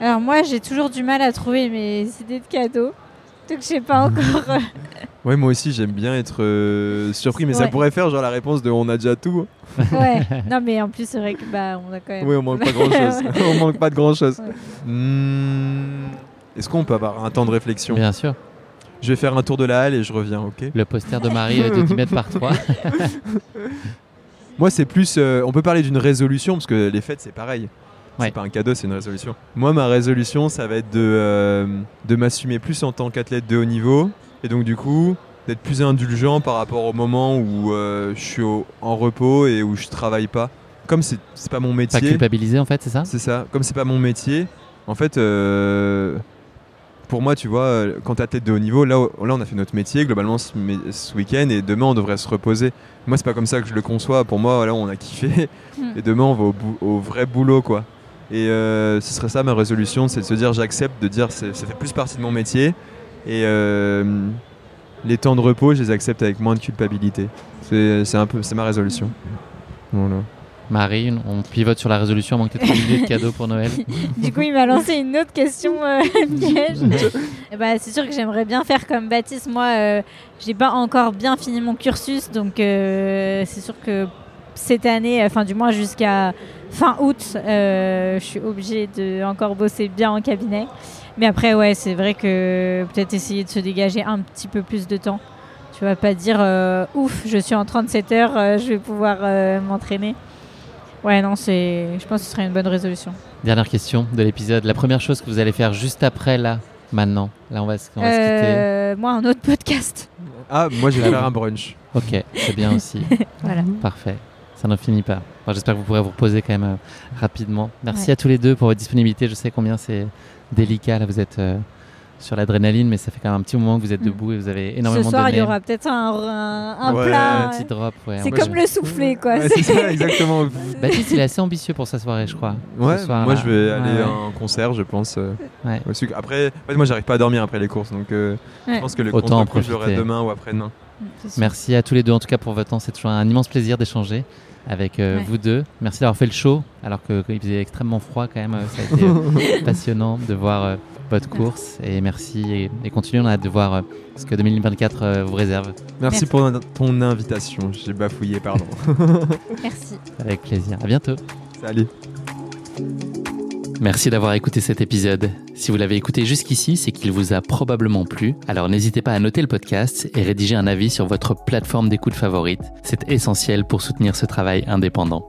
Alors moi, j'ai toujours du mal à trouver mes idées de cadeaux. Donc je sais pas encore. euh, Ouais, moi aussi j'aime bien être euh, surpris, mais ça pourrait faire genre la réponse de on a déjà tout. ouais. Non mais en plus c'est vrai que bah on a quand même. Oui, on manque pas grand chose. on manque pas de grand chose. Ouais. Hmm, Est-ce qu'on peut avoir un temps de réflexion? Bien sûr. Je vais faire un tour de la halle et je reviens, ok? Le poster de Marie euh, de 10 mètres par 3. Moi, c'est plus. euh, on peut parler d'une résolution parce que les fêtes, c'est pareil. Ouais. C'est pas un cadeau, c'est une résolution. Moi, ma résolution, ça va être de, euh, de m'assumer plus en tant qu'athlète de haut niveau. Et donc, du coup, d'être plus indulgent par rapport au moment où euh, je suis au- en repos et où je travaille pas. Comme c'est c'est pas mon Pas métier. culpabiliser en fait, c'est ça? C'est ça. Comme c'est pas mon métier, en fait, euh, pour moi, tu vois, euh, quand t'es athlète de haut niveau, là, là, on a fait notre métier globalement ce, week-end et demain, on devrait se reposer. Moi, c'est pas comme ça que je le conçois. Pour moi, là, on a kiffé Hmm. et demain, on va au, vrai boulot, quoi. Et euh, ce serait ça ma résolution, c'est de se dire j'accepte, de dire ça fait plus partie de mon métier et euh, les temps de repos, je les accepte avec moins de culpabilité. C'est c'est un peu, c'est ma résolution. Voilà. Marie, on pivote sur la résolution, manque peut-être idée de cadeau pour Noël. Du coup, il m'a lancé une autre question euh, piège. Eh bah, c'est sûr que j'aimerais bien faire comme Baptiste. Moi, euh, j'ai pas encore bien fini mon cursus, donc euh, c'est sûr que cette année, enfin du moins jusqu'à fin août, je suis obligée de encore bosser bien en cabinet. Mais après, ouais, c'est vrai que peut-être essayer de se dégager un petit peu plus de temps. Tu vas pas dire ouf, je suis en 37 heures, je vais pouvoir m'entraîner. Ouais, non, c'est. Je pense que ce serait une bonne résolution. Dernière question de l'épisode. La première chose que vous allez faire juste après, là, maintenant Là, on va, se euh, quitter. Moi, un autre podcast. Ah, moi, je vais faire un brunch. Ok, c'est bien aussi. voilà. Parfait. Ça n'en finit pas. J'espère que vous pourrez vous reposer quand même euh, rapidement. Merci à tous les deux pour votre disponibilité. Je sais combien c'est délicat. Là, vous êtes. Euh, sur l'adrénaline, mais ça fait quand même un petit moment que vous êtes mm. debout et vous avez énormément Ce soir, il y aura peut-être un, un, plat. Un petit drop, ouais. C'est comme le soufflé, quoi. c'est ça, exactement. Baptiste, il est assez ambitieux pour sa soirée, je crois. Ouais, moi je vais aller à un concert, je pense. Euh, ouais. Après, moi j'arrive pas à dormir après les courses, donc euh, je pense que le Autant concert, je l'aurai demain ou après-demain. Merci à tous les deux en tout cas pour votre temps. C'est toujours un immense plaisir d'échanger avec euh, vous deux. Merci d'avoir fait le show alors qu'il faisait extrêmement froid quand même. Ça a été passionnant de voir votre course et merci et, continuez. On a hâte de voir euh, ce que 2024 euh, vous réserve. Merci, pour ton invitation. J'ai bafouillé, pardon. merci. Avec plaisir. À bientôt. Salut. Merci d'avoir écouté cet épisode. Si vous l'avez écouté jusqu'ici, c'est qu'il vous a probablement plu. Alors n'hésitez pas à noter le podcast et rédiger un avis sur votre plateforme d'écoute favorite. C'est essentiel pour soutenir ce travail indépendant.